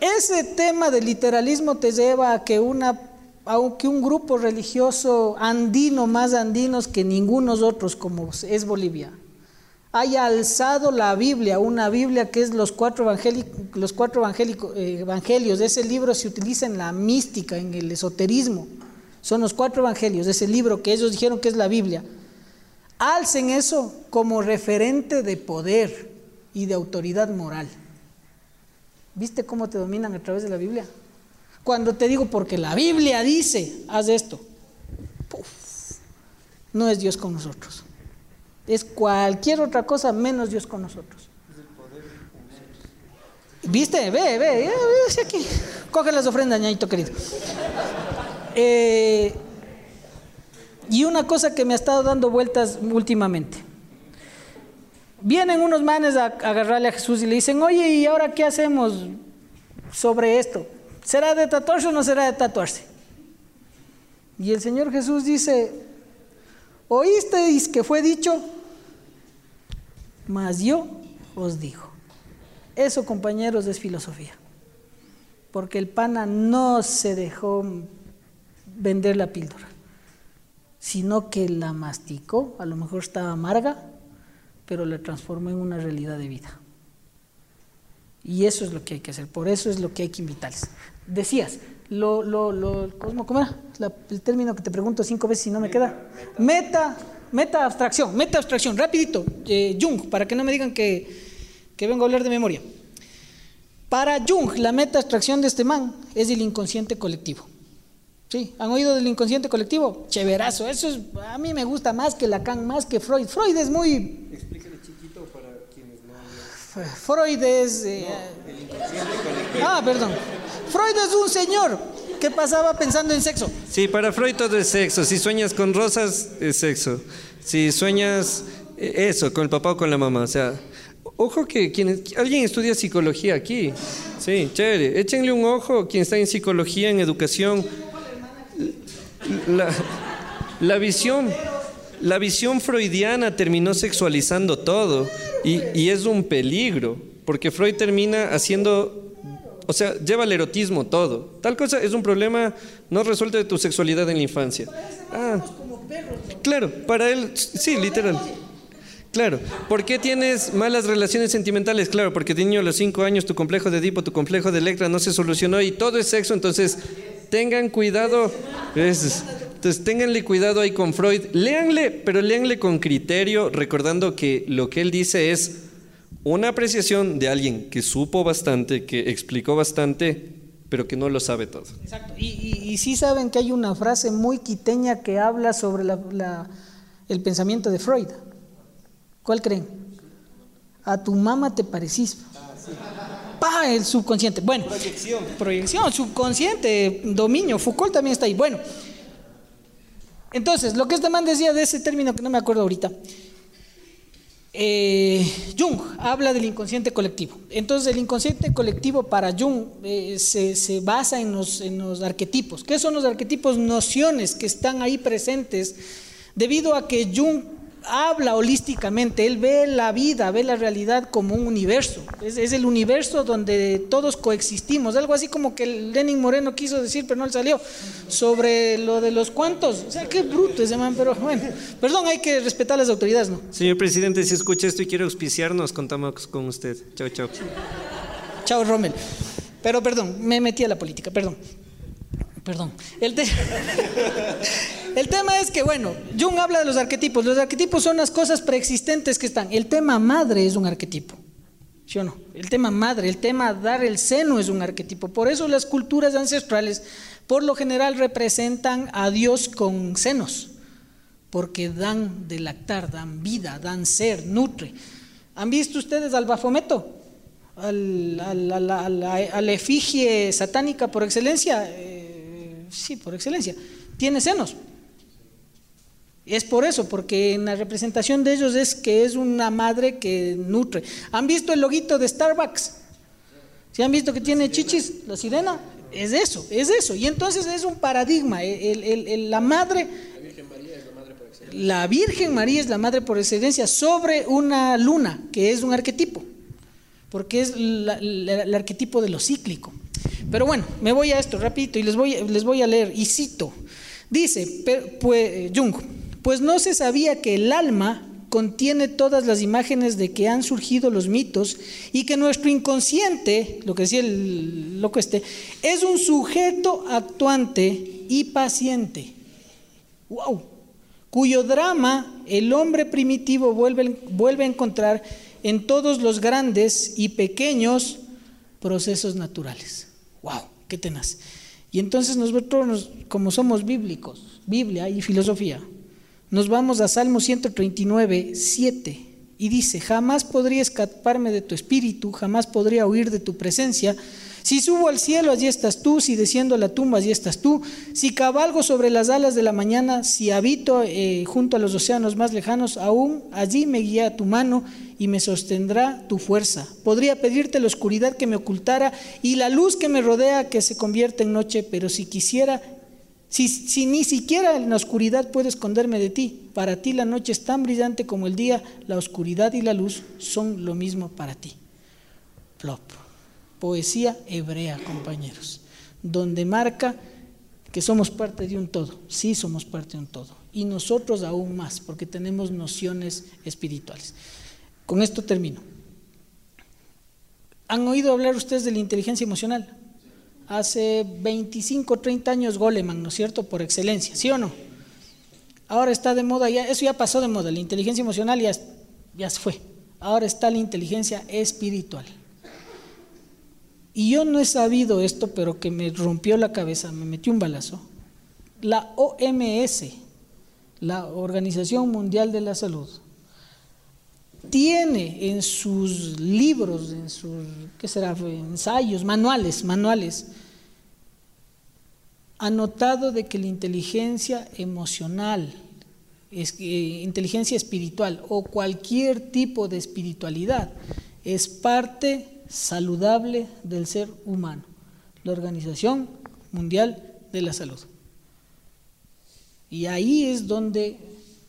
Ese tema del literalismo te lleva a que una aunque un grupo religioso andino, más andinos que ningunos otros, como es Bolivia, haya alzado la Biblia, una Biblia que es los cuatro, los cuatro eh, evangelios. Ese libro se utiliza en la mística, en el esoterismo. Son los cuatro evangelios, ese libro que ellos dijeron que es la Biblia. Alcen eso como referente de poder y de autoridad moral. ¿Viste cómo te dominan a través de la Biblia? Cuando te digo, porque la Biblia dice, haz esto. no es Dios con nosotros. Es cualquier otra cosa menos Dios con nosotros. ¿Viste? Ve, ve, ve, ve aquí. Coge las ofrendas, ñaito querido. Eh, y una cosa que me ha estado dando vueltas últimamente. Vienen unos manes a, agarrarle a Jesús y le dicen, oye, ¿y ahora qué hacemos sobre esto? ¿Será de tatuarse o no será de tatuarse? Y el Señor Jesús dice, oísteis que fue dicho, mas yo os digo. Eso, compañeros, es filosofía. Porque el pana no se dejó vender la píldora, sino que la masticó, a lo mejor estaba amarga, pero la transformó en una realidad de vida. Y eso es lo que hay que hacer, por eso es lo que hay que invitarles. Decías, lo, lo, lo, ¿cómo, era? el término que te pregunto cinco veces y no me queda. Meta, meta abstracción, meta abstracción, rapidito, eh, Jung, para que no me digan que, que vengo a hablar de memoria. Para Jung, la meta abstracción de este man es el inconsciente colectivo. Sí, ¿han oído del inconsciente colectivo? Chéverazo, eso es, a mí me gusta más que Lacan, más que Freud. Freud es muy... Explícale chiquito para quienes no... Freud es... Eh, el inconsciente colectivo. Ah, perdón. Freud es un señor que pasaba pensando en sexo. Sí, para Freud todo es sexo. Si sueñas con rosas, es sexo. Si sueñas eh, eso, con el papá o con la mamá, o sea... Ojo que quienes, alguien estudia psicología aquí. Sí, chévere. Échenle un ojo quien está en psicología, en educación la, visión, la visión freudiana terminó sexualizando todo y, es un peligro, porque Freud termina haciendo, o sea, lleva el erotismo todo. Tal cosa es un problema no resuelto de tu sexualidad en la infancia. Ah, claro, para él, sí, literal. Claro. ¿Por qué tienes malas relaciones sentimentales? Claro, porque de niño a los cinco años tu complejo de Edipo, tu complejo de Electra no se solucionó y todo es sexo, entonces tengan cuidado. Entonces, ténganle cuidado ahí con Freud. Léanle, pero léanle con criterio, recordando que lo que él dice es una apreciación de alguien que supo bastante, que explicó bastante, pero que no lo sabe todo. Exacto. Y, sí saben que hay una frase muy quiteña que habla sobre el pensamiento de Freud. ¿Cuál creen? A tu mamá te parecís. Ah, el subconsciente. Bueno. Proyección. Proyección, subconsciente, dominio. Foucault también está ahí. Bueno. Entonces, lo que este man decía de ese término que no me acuerdo ahorita. Eh, Jung habla del inconsciente colectivo. Entonces, el inconsciente colectivo para Jung eh, se, se, basa en los, en los arquetipos. ¿Qué son los arquetipos? Nociones que están ahí presentes debido a que Jung habla holísticamente, él ve la vida, ve la realidad como un universo, es, es, el universo donde todos coexistimos, algo así como que Lenin Moreno quiso decir, pero no le salió, sobre lo de los cuantos, o sea, qué bruto ese man, pero bueno, perdón, hay que respetar las autoridades, ¿no? Señor presidente, si escucha esto y quiere auspiciarnos, contamos con usted. Chao, chao. Chao, Rommel. Pero perdón, me metí a la política, perdón. Perdón. El, te el, tema es que, bueno, Jung habla de los arquetipos. Los arquetipos son las cosas preexistentes que están. El tema madre es un arquetipo. ¿Sí o no? El tema madre, el tema dar el seno es un arquetipo. Por eso las culturas ancestrales, por lo general, representan a Dios con senos. Porque dan de lactar, dan vida, dan ser, nutre. ¿Han visto ustedes al Bafometo? A la efigie satánica por excelencia. Eh, sí, por excelencia, tiene senos. Es por eso, porque en la representación de ellos es que es una madre que nutre. ¿Han visto el loguito de Starbucks? ¿Si han visto que tiene chichis? La sirena. Es eso, es eso. Y entonces es un paradigma. El, el, el, la madre... La Virgen María es la madre por excelencia sobre una luna, que es un arquetipo, porque es la, la, el arquetipo de lo cíclico. Pero bueno, me voy a esto rapidito y les voy, les voy a leer y cito. Dice pues, Jung, pues no se sabía que el alma contiene todas las imágenes de que han surgido los mitos y que nuestro inconsciente, lo que decía el loco este, es un sujeto actuante y paciente. ¡Wow! Cuyo drama el hombre primitivo vuelve, vuelve a encontrar en todos los grandes y pequeños procesos naturales. ¡Wow! ¡Qué tenaz! Y entonces nosotros, como somos bíblicos, Biblia y filosofía, nos vamos a Salmo 139, 7, y dice, jamás podría escaparme de tu espíritu, jamás podría huir de tu presencia. Si subo al cielo, allí estás tú, si desciendo a la tumba, allí estás tú, si cabalgo sobre las alas de la mañana, si habito eh, junto a los océanos más lejanos, aún allí me guía tu mano y me sostendrá tu fuerza. Podría pedirte la oscuridad que me ocultara y la luz que me rodea que se convierta en noche, pero si quisiera, si, si ni siquiera en la oscuridad puedo esconderme de ti, para ti la noche es tan brillante como el día, la oscuridad y la luz son lo mismo para ti. Plop. Poesía hebrea, compañeros, donde marca que somos parte de un todo, sí somos parte de un todo, y nosotros aún más, porque tenemos nociones espirituales. Con esto termino. ¿Han oído hablar ustedes de la inteligencia emocional? Hace 25, 30 años Goleman, ¿no es cierto? Por excelencia, ¿sí o no? Ahora está de moda, ya, eso ya pasó de moda, la inteligencia emocional ya, ya fue. Ahora está la inteligencia espiritual. Y yo no he sabido esto, pero que me rompió la cabeza, me metió un balazo. La OMS, la Organización Mundial de la Salud, tiene en sus libros, en sus, ¿qué será? Ensayos, manuales, manuales, anotado de que la inteligencia emocional, es, eh, inteligencia espiritual o cualquier tipo de espiritualidad es parte saludable del ser humano. La Organización Mundial de la Salud. Y ahí es donde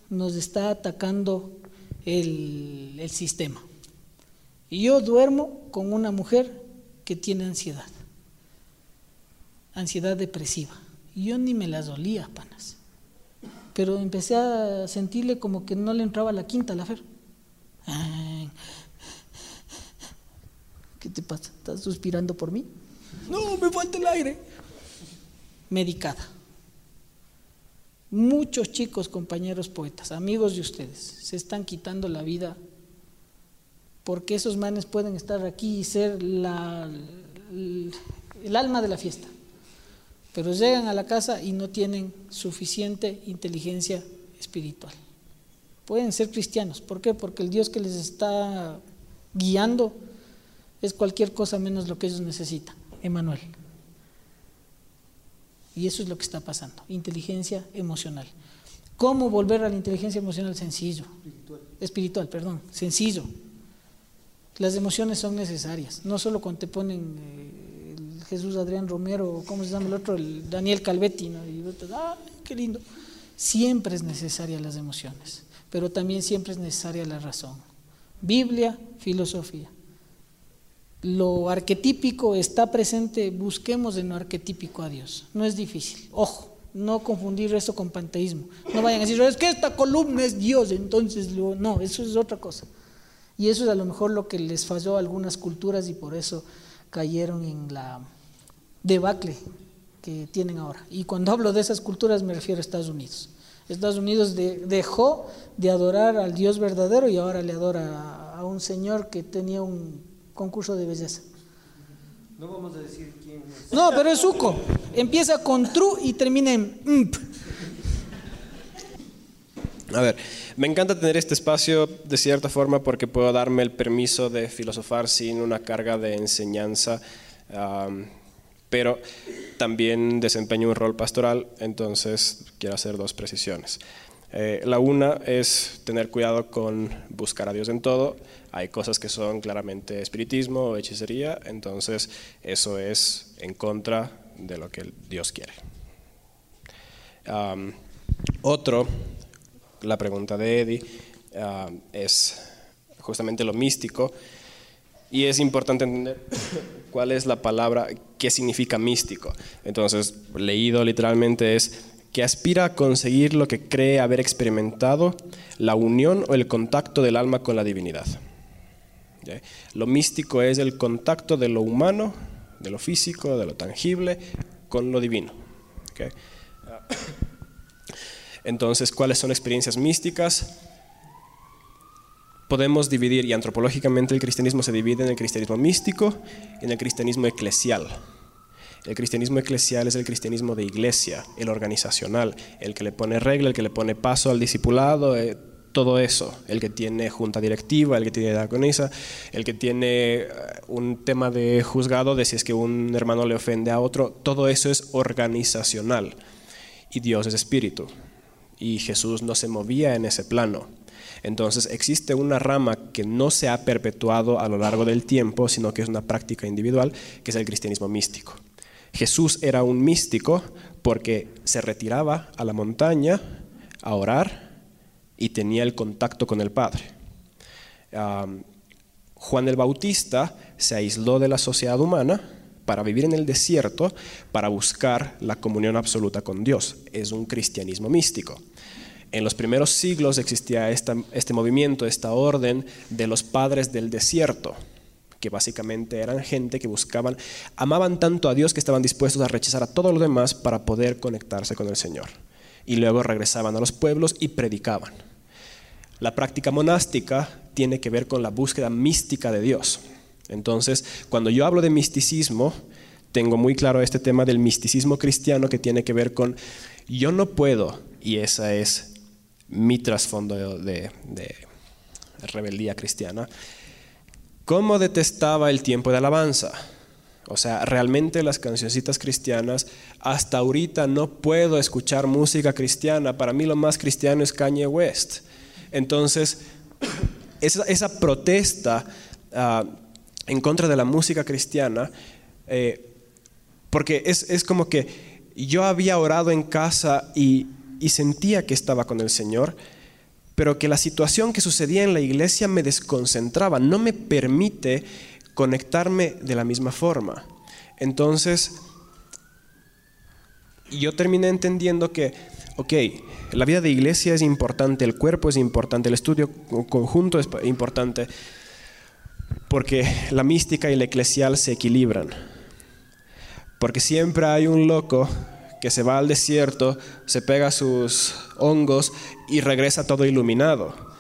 nos está atacando el, el sistema. Y yo duermo con una mujer que tiene ansiedad, ansiedad depresiva. Yo ni me las dolía, panas. Pero empecé a sentirle como que no le entraba la quinta a la fer. ¿Qué te pasa? ¿Estás suspirando por mí? No, me falta el aire. Medicada. Muchos chicos, compañeros poetas, amigos de ustedes, se están quitando la vida porque esos manes pueden estar aquí y ser la, el, el alma de la fiesta. Pero llegan a la casa y no tienen suficiente inteligencia espiritual. Pueden ser cristianos. ¿Por qué? Porque el Dios que les está guiando es cualquier cosa menos lo que ellos necesitan, Emanuel. Y eso es lo que está pasando, inteligencia emocional. ¿Cómo volver a la inteligencia emocional? Sencillo. Espiritual. Espiritual, perdón, sencillo. Las emociones son necesarias, no solo cuando te ponen eh, el Jesús Adrián Romero, ¿cómo se llama el otro? El Daniel Calvetti, ¿no? Y, ah, qué lindo. Siempre es necesaria las emociones, pero también siempre es necesaria la razón. Biblia, filosofía. Lo arquetípico está presente, busquemos en lo arquetípico a Dios. No es difícil. Ojo, no confundir eso con panteísmo. No vayan a decir, es que esta columna es Dios, entonces no, eso es otra cosa. Y eso es a lo mejor lo que les falló a algunas culturas y por eso cayeron en la debacle que tienen ahora. Y cuando hablo de esas culturas me refiero a Estados Unidos. Estados Unidos dejó de adorar al Dios verdadero y ahora le adora a, un señor que tenía un concurso de belleza. No vamos a decir quién es. No, pero es suco. Empieza con true y termina en mp. A ver, me encanta tener este espacio de cierta forma porque puedo darme el permiso de filosofar sin una carga de enseñanza, pero también desempeño un rol pastoral, entonces quiero hacer dos precisiones. Eh, la una es tener cuidado con buscar a Dios en todo. Hay cosas que son claramente espiritismo o hechicería, entonces eso es en contra de lo que Dios quiere. otro la pregunta de Eddie, es justamente lo místico. Y es importante entender cuál es la palabra, qué significa místico. Entonces, leído literalmente es que aspira a conseguir lo que cree haber experimentado, la unión o el contacto del alma con la divinidad. Lo místico es el contacto de lo humano, de lo físico, de lo tangible, con lo divino. Entonces, ¿cuáles son experiencias místicas? Podemos dividir, y antropológicamente el cristianismo se divide en el cristianismo místico y en el cristianismo eclesial. El cristianismo eclesial es el cristianismo de iglesia, el organizacional, el que le pone regla, el que le pone paso al discipulado, eh, todo eso, el que tiene junta directiva, el que tiene diaconisa, el que tiene eh, un tema de juzgado de si es que un hermano le ofende a otro, todo eso es organizacional y Dios es espíritu y Jesús no se movía en ese plano. Entonces existe una rama que no se ha perpetuado a lo largo del tiempo, sino que es una práctica individual, que es el cristianismo místico. Jesús era un místico porque se retiraba a la montaña a orar y tenía el contacto con el Padre. Juan el Bautista se aisló de la sociedad humana para vivir en el desierto, para buscar la comunión absoluta con Dios. Es un cristianismo místico en los primeros siglos existía este movimiento, esta orden de los padres del desierto, que básicamente eran gente que buscaban, amaban tanto a Dios que estaban dispuestos a rechazar a todo lo demás para poder conectarse con el Señor. Y luego regresaban a los pueblos y predicaban. La práctica monástica tiene que ver con la búsqueda mística de Dios. Entonces, cuando yo hablo de misticismo, tengo muy claro este tema del misticismo cristiano que tiene que ver con yo no puedo, y esa es mi trasfondo de, rebeldía cristiana, cómo detestaba el tiempo de alabanza. O sea, realmente las cancioncitas cristianas, hasta ahorita no puedo escuchar música cristiana. Para mí lo más cristiano es Kanye West. Entonces, esa, protesta ah, en contra de la música cristiana, eh, porque es, es como que yo había orado en casa y y sentía que estaba con el Señor, pero que la situación que sucedía en la iglesia me desconcentraba, no me permite conectarme de la misma forma. Entonces, yo terminé entendiendo que, ok, la vida de iglesia es importante, el cuerpo es importante, el estudio conjunto es importante, porque la mística y la eclesial se equilibran. Porque siempre hay un loco que se va al desierto, se pega sus hongos y regresa todo iluminado.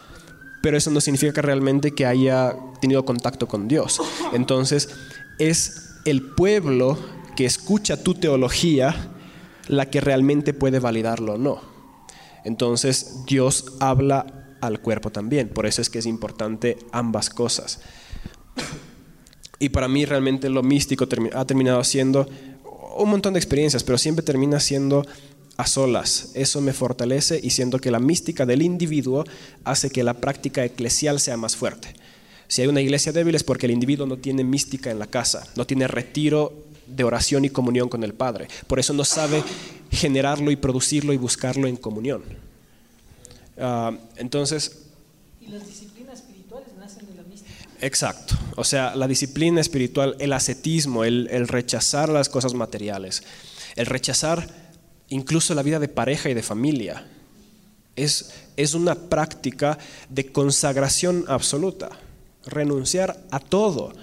Pero eso no significa realmente que haya tenido contacto con Dios. Entonces, es el pueblo que escucha tu teología la que realmente puede validarlo o no. Entonces, Dios habla al cuerpo también. Por eso es que es importante ambas cosas. Y para mí realmente lo místico ha terminado siendo un montón de experiencias, pero siempre termina siendo a solas. Eso me fortalece y siento que la mística del individuo hace que la práctica eclesial sea más fuerte. Si hay una iglesia débil es porque el individuo no tiene mística en la casa, no tiene retiro de oración y comunión con el Padre. Por eso no sabe generarlo y producirlo y buscarlo en comunión. Ah, entonces... Y las disciplinas espirituales nacen de la mística. Exacto. O sea, la disciplina espiritual, el ascetismo, el, el rechazar las cosas materiales, el rechazar incluso la vida de pareja y de familia, es, es una práctica de consagración absoluta renunciar a todo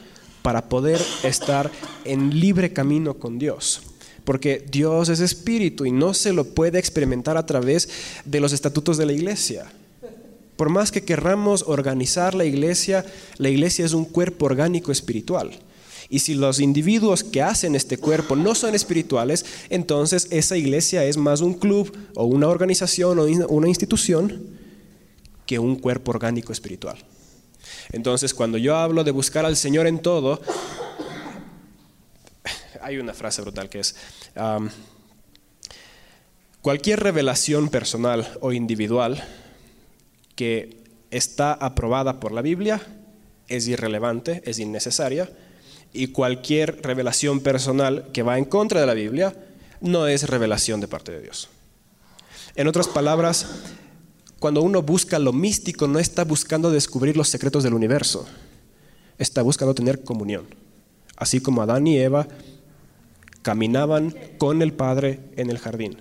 para poder estar en libre camino con Dios. Porque Dios es espíritu y no se lo puede experimentar a través de los estatutos de la iglesia. Por más que querramos organizar la iglesia, la iglesia es un cuerpo orgánico espiritual. Y si los individuos que hacen este cuerpo no son espirituales, entonces esa iglesia es más un club o una organización o una institución que un cuerpo orgánico espiritual. Entonces, cuando yo hablo de buscar al Señor en todo, hay una frase brutal que es, cualquier revelación personal o individual que está aprobada por la Biblia es irrelevante, es innecesaria, y cualquier revelación personal que va en contra de la Biblia no es revelación de parte de Dios. En otras palabras, cuando uno busca lo místico, no está buscando descubrir los secretos del universo, está buscando tener comunión. Así como Adán y Eva caminaban con el Padre en el jardín.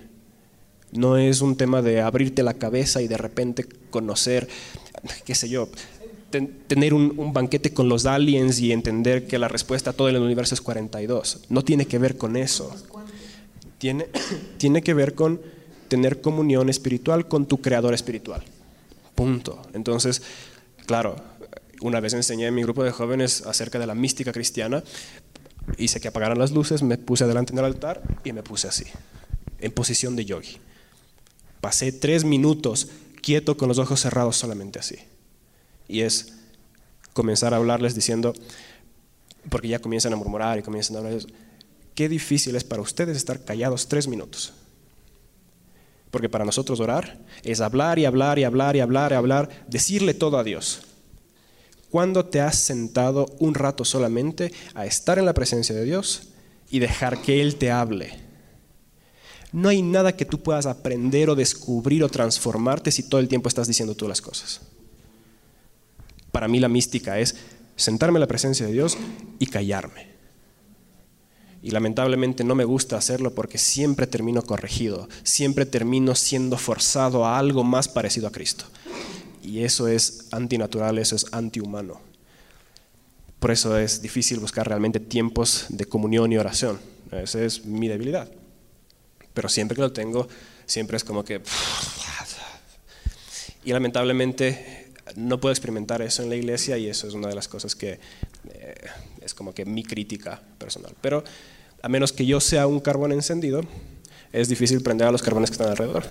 No es un tema de abrirte la cabeza y de repente conocer, qué sé yo, tener un, banquete con los aliens y entender que la respuesta a todo el universo es 42. No tiene que ver con eso. Tiene, tiene que ver con tener comunión espiritual con tu creador espiritual. Punto. Entonces, claro, una vez enseñé a mi grupo de jóvenes acerca de la mística cristiana, hice que apagaran las luces, me puse adelante en el altar y me puse así, en posición de yogi. Pasé tres minutos quieto con los ojos cerrados solamente así. Y es comenzar a hablarles diciendo, porque ya comienzan a murmurar y comienzan a hablar, qué difícil es para ustedes estar callados tres minutos. Porque para nosotros orar es hablar y hablar y hablar y hablar y hablar, decirle todo a Dios. ¿Cuándo te has sentado un rato solamente a estar en la presencia de Dios y dejar que Él te hable? No hay nada que tú puedas aprender o descubrir o transformarte si todo el tiempo estás diciendo tú las cosas. Para mí la mística es sentarme en la presencia de Dios y callarme y lamentablemente no me gusta hacerlo porque siempre termino corregido, siempre termino siendo forzado a algo más parecido a Cristo. Y eso es antinatural, eso es antihumano. Por eso es difícil buscar realmente tiempos de comunión y oración. Esa es mi debilidad. Pero siempre que lo tengo, siempre es como que... Y lamentablemente no puedo experimentar eso en la iglesia y eso es una de las cosas que eh, es como que mi crítica personal. Pero a menos que yo sea un carbón encendido, es difícil prender a los carbones que están alrededor.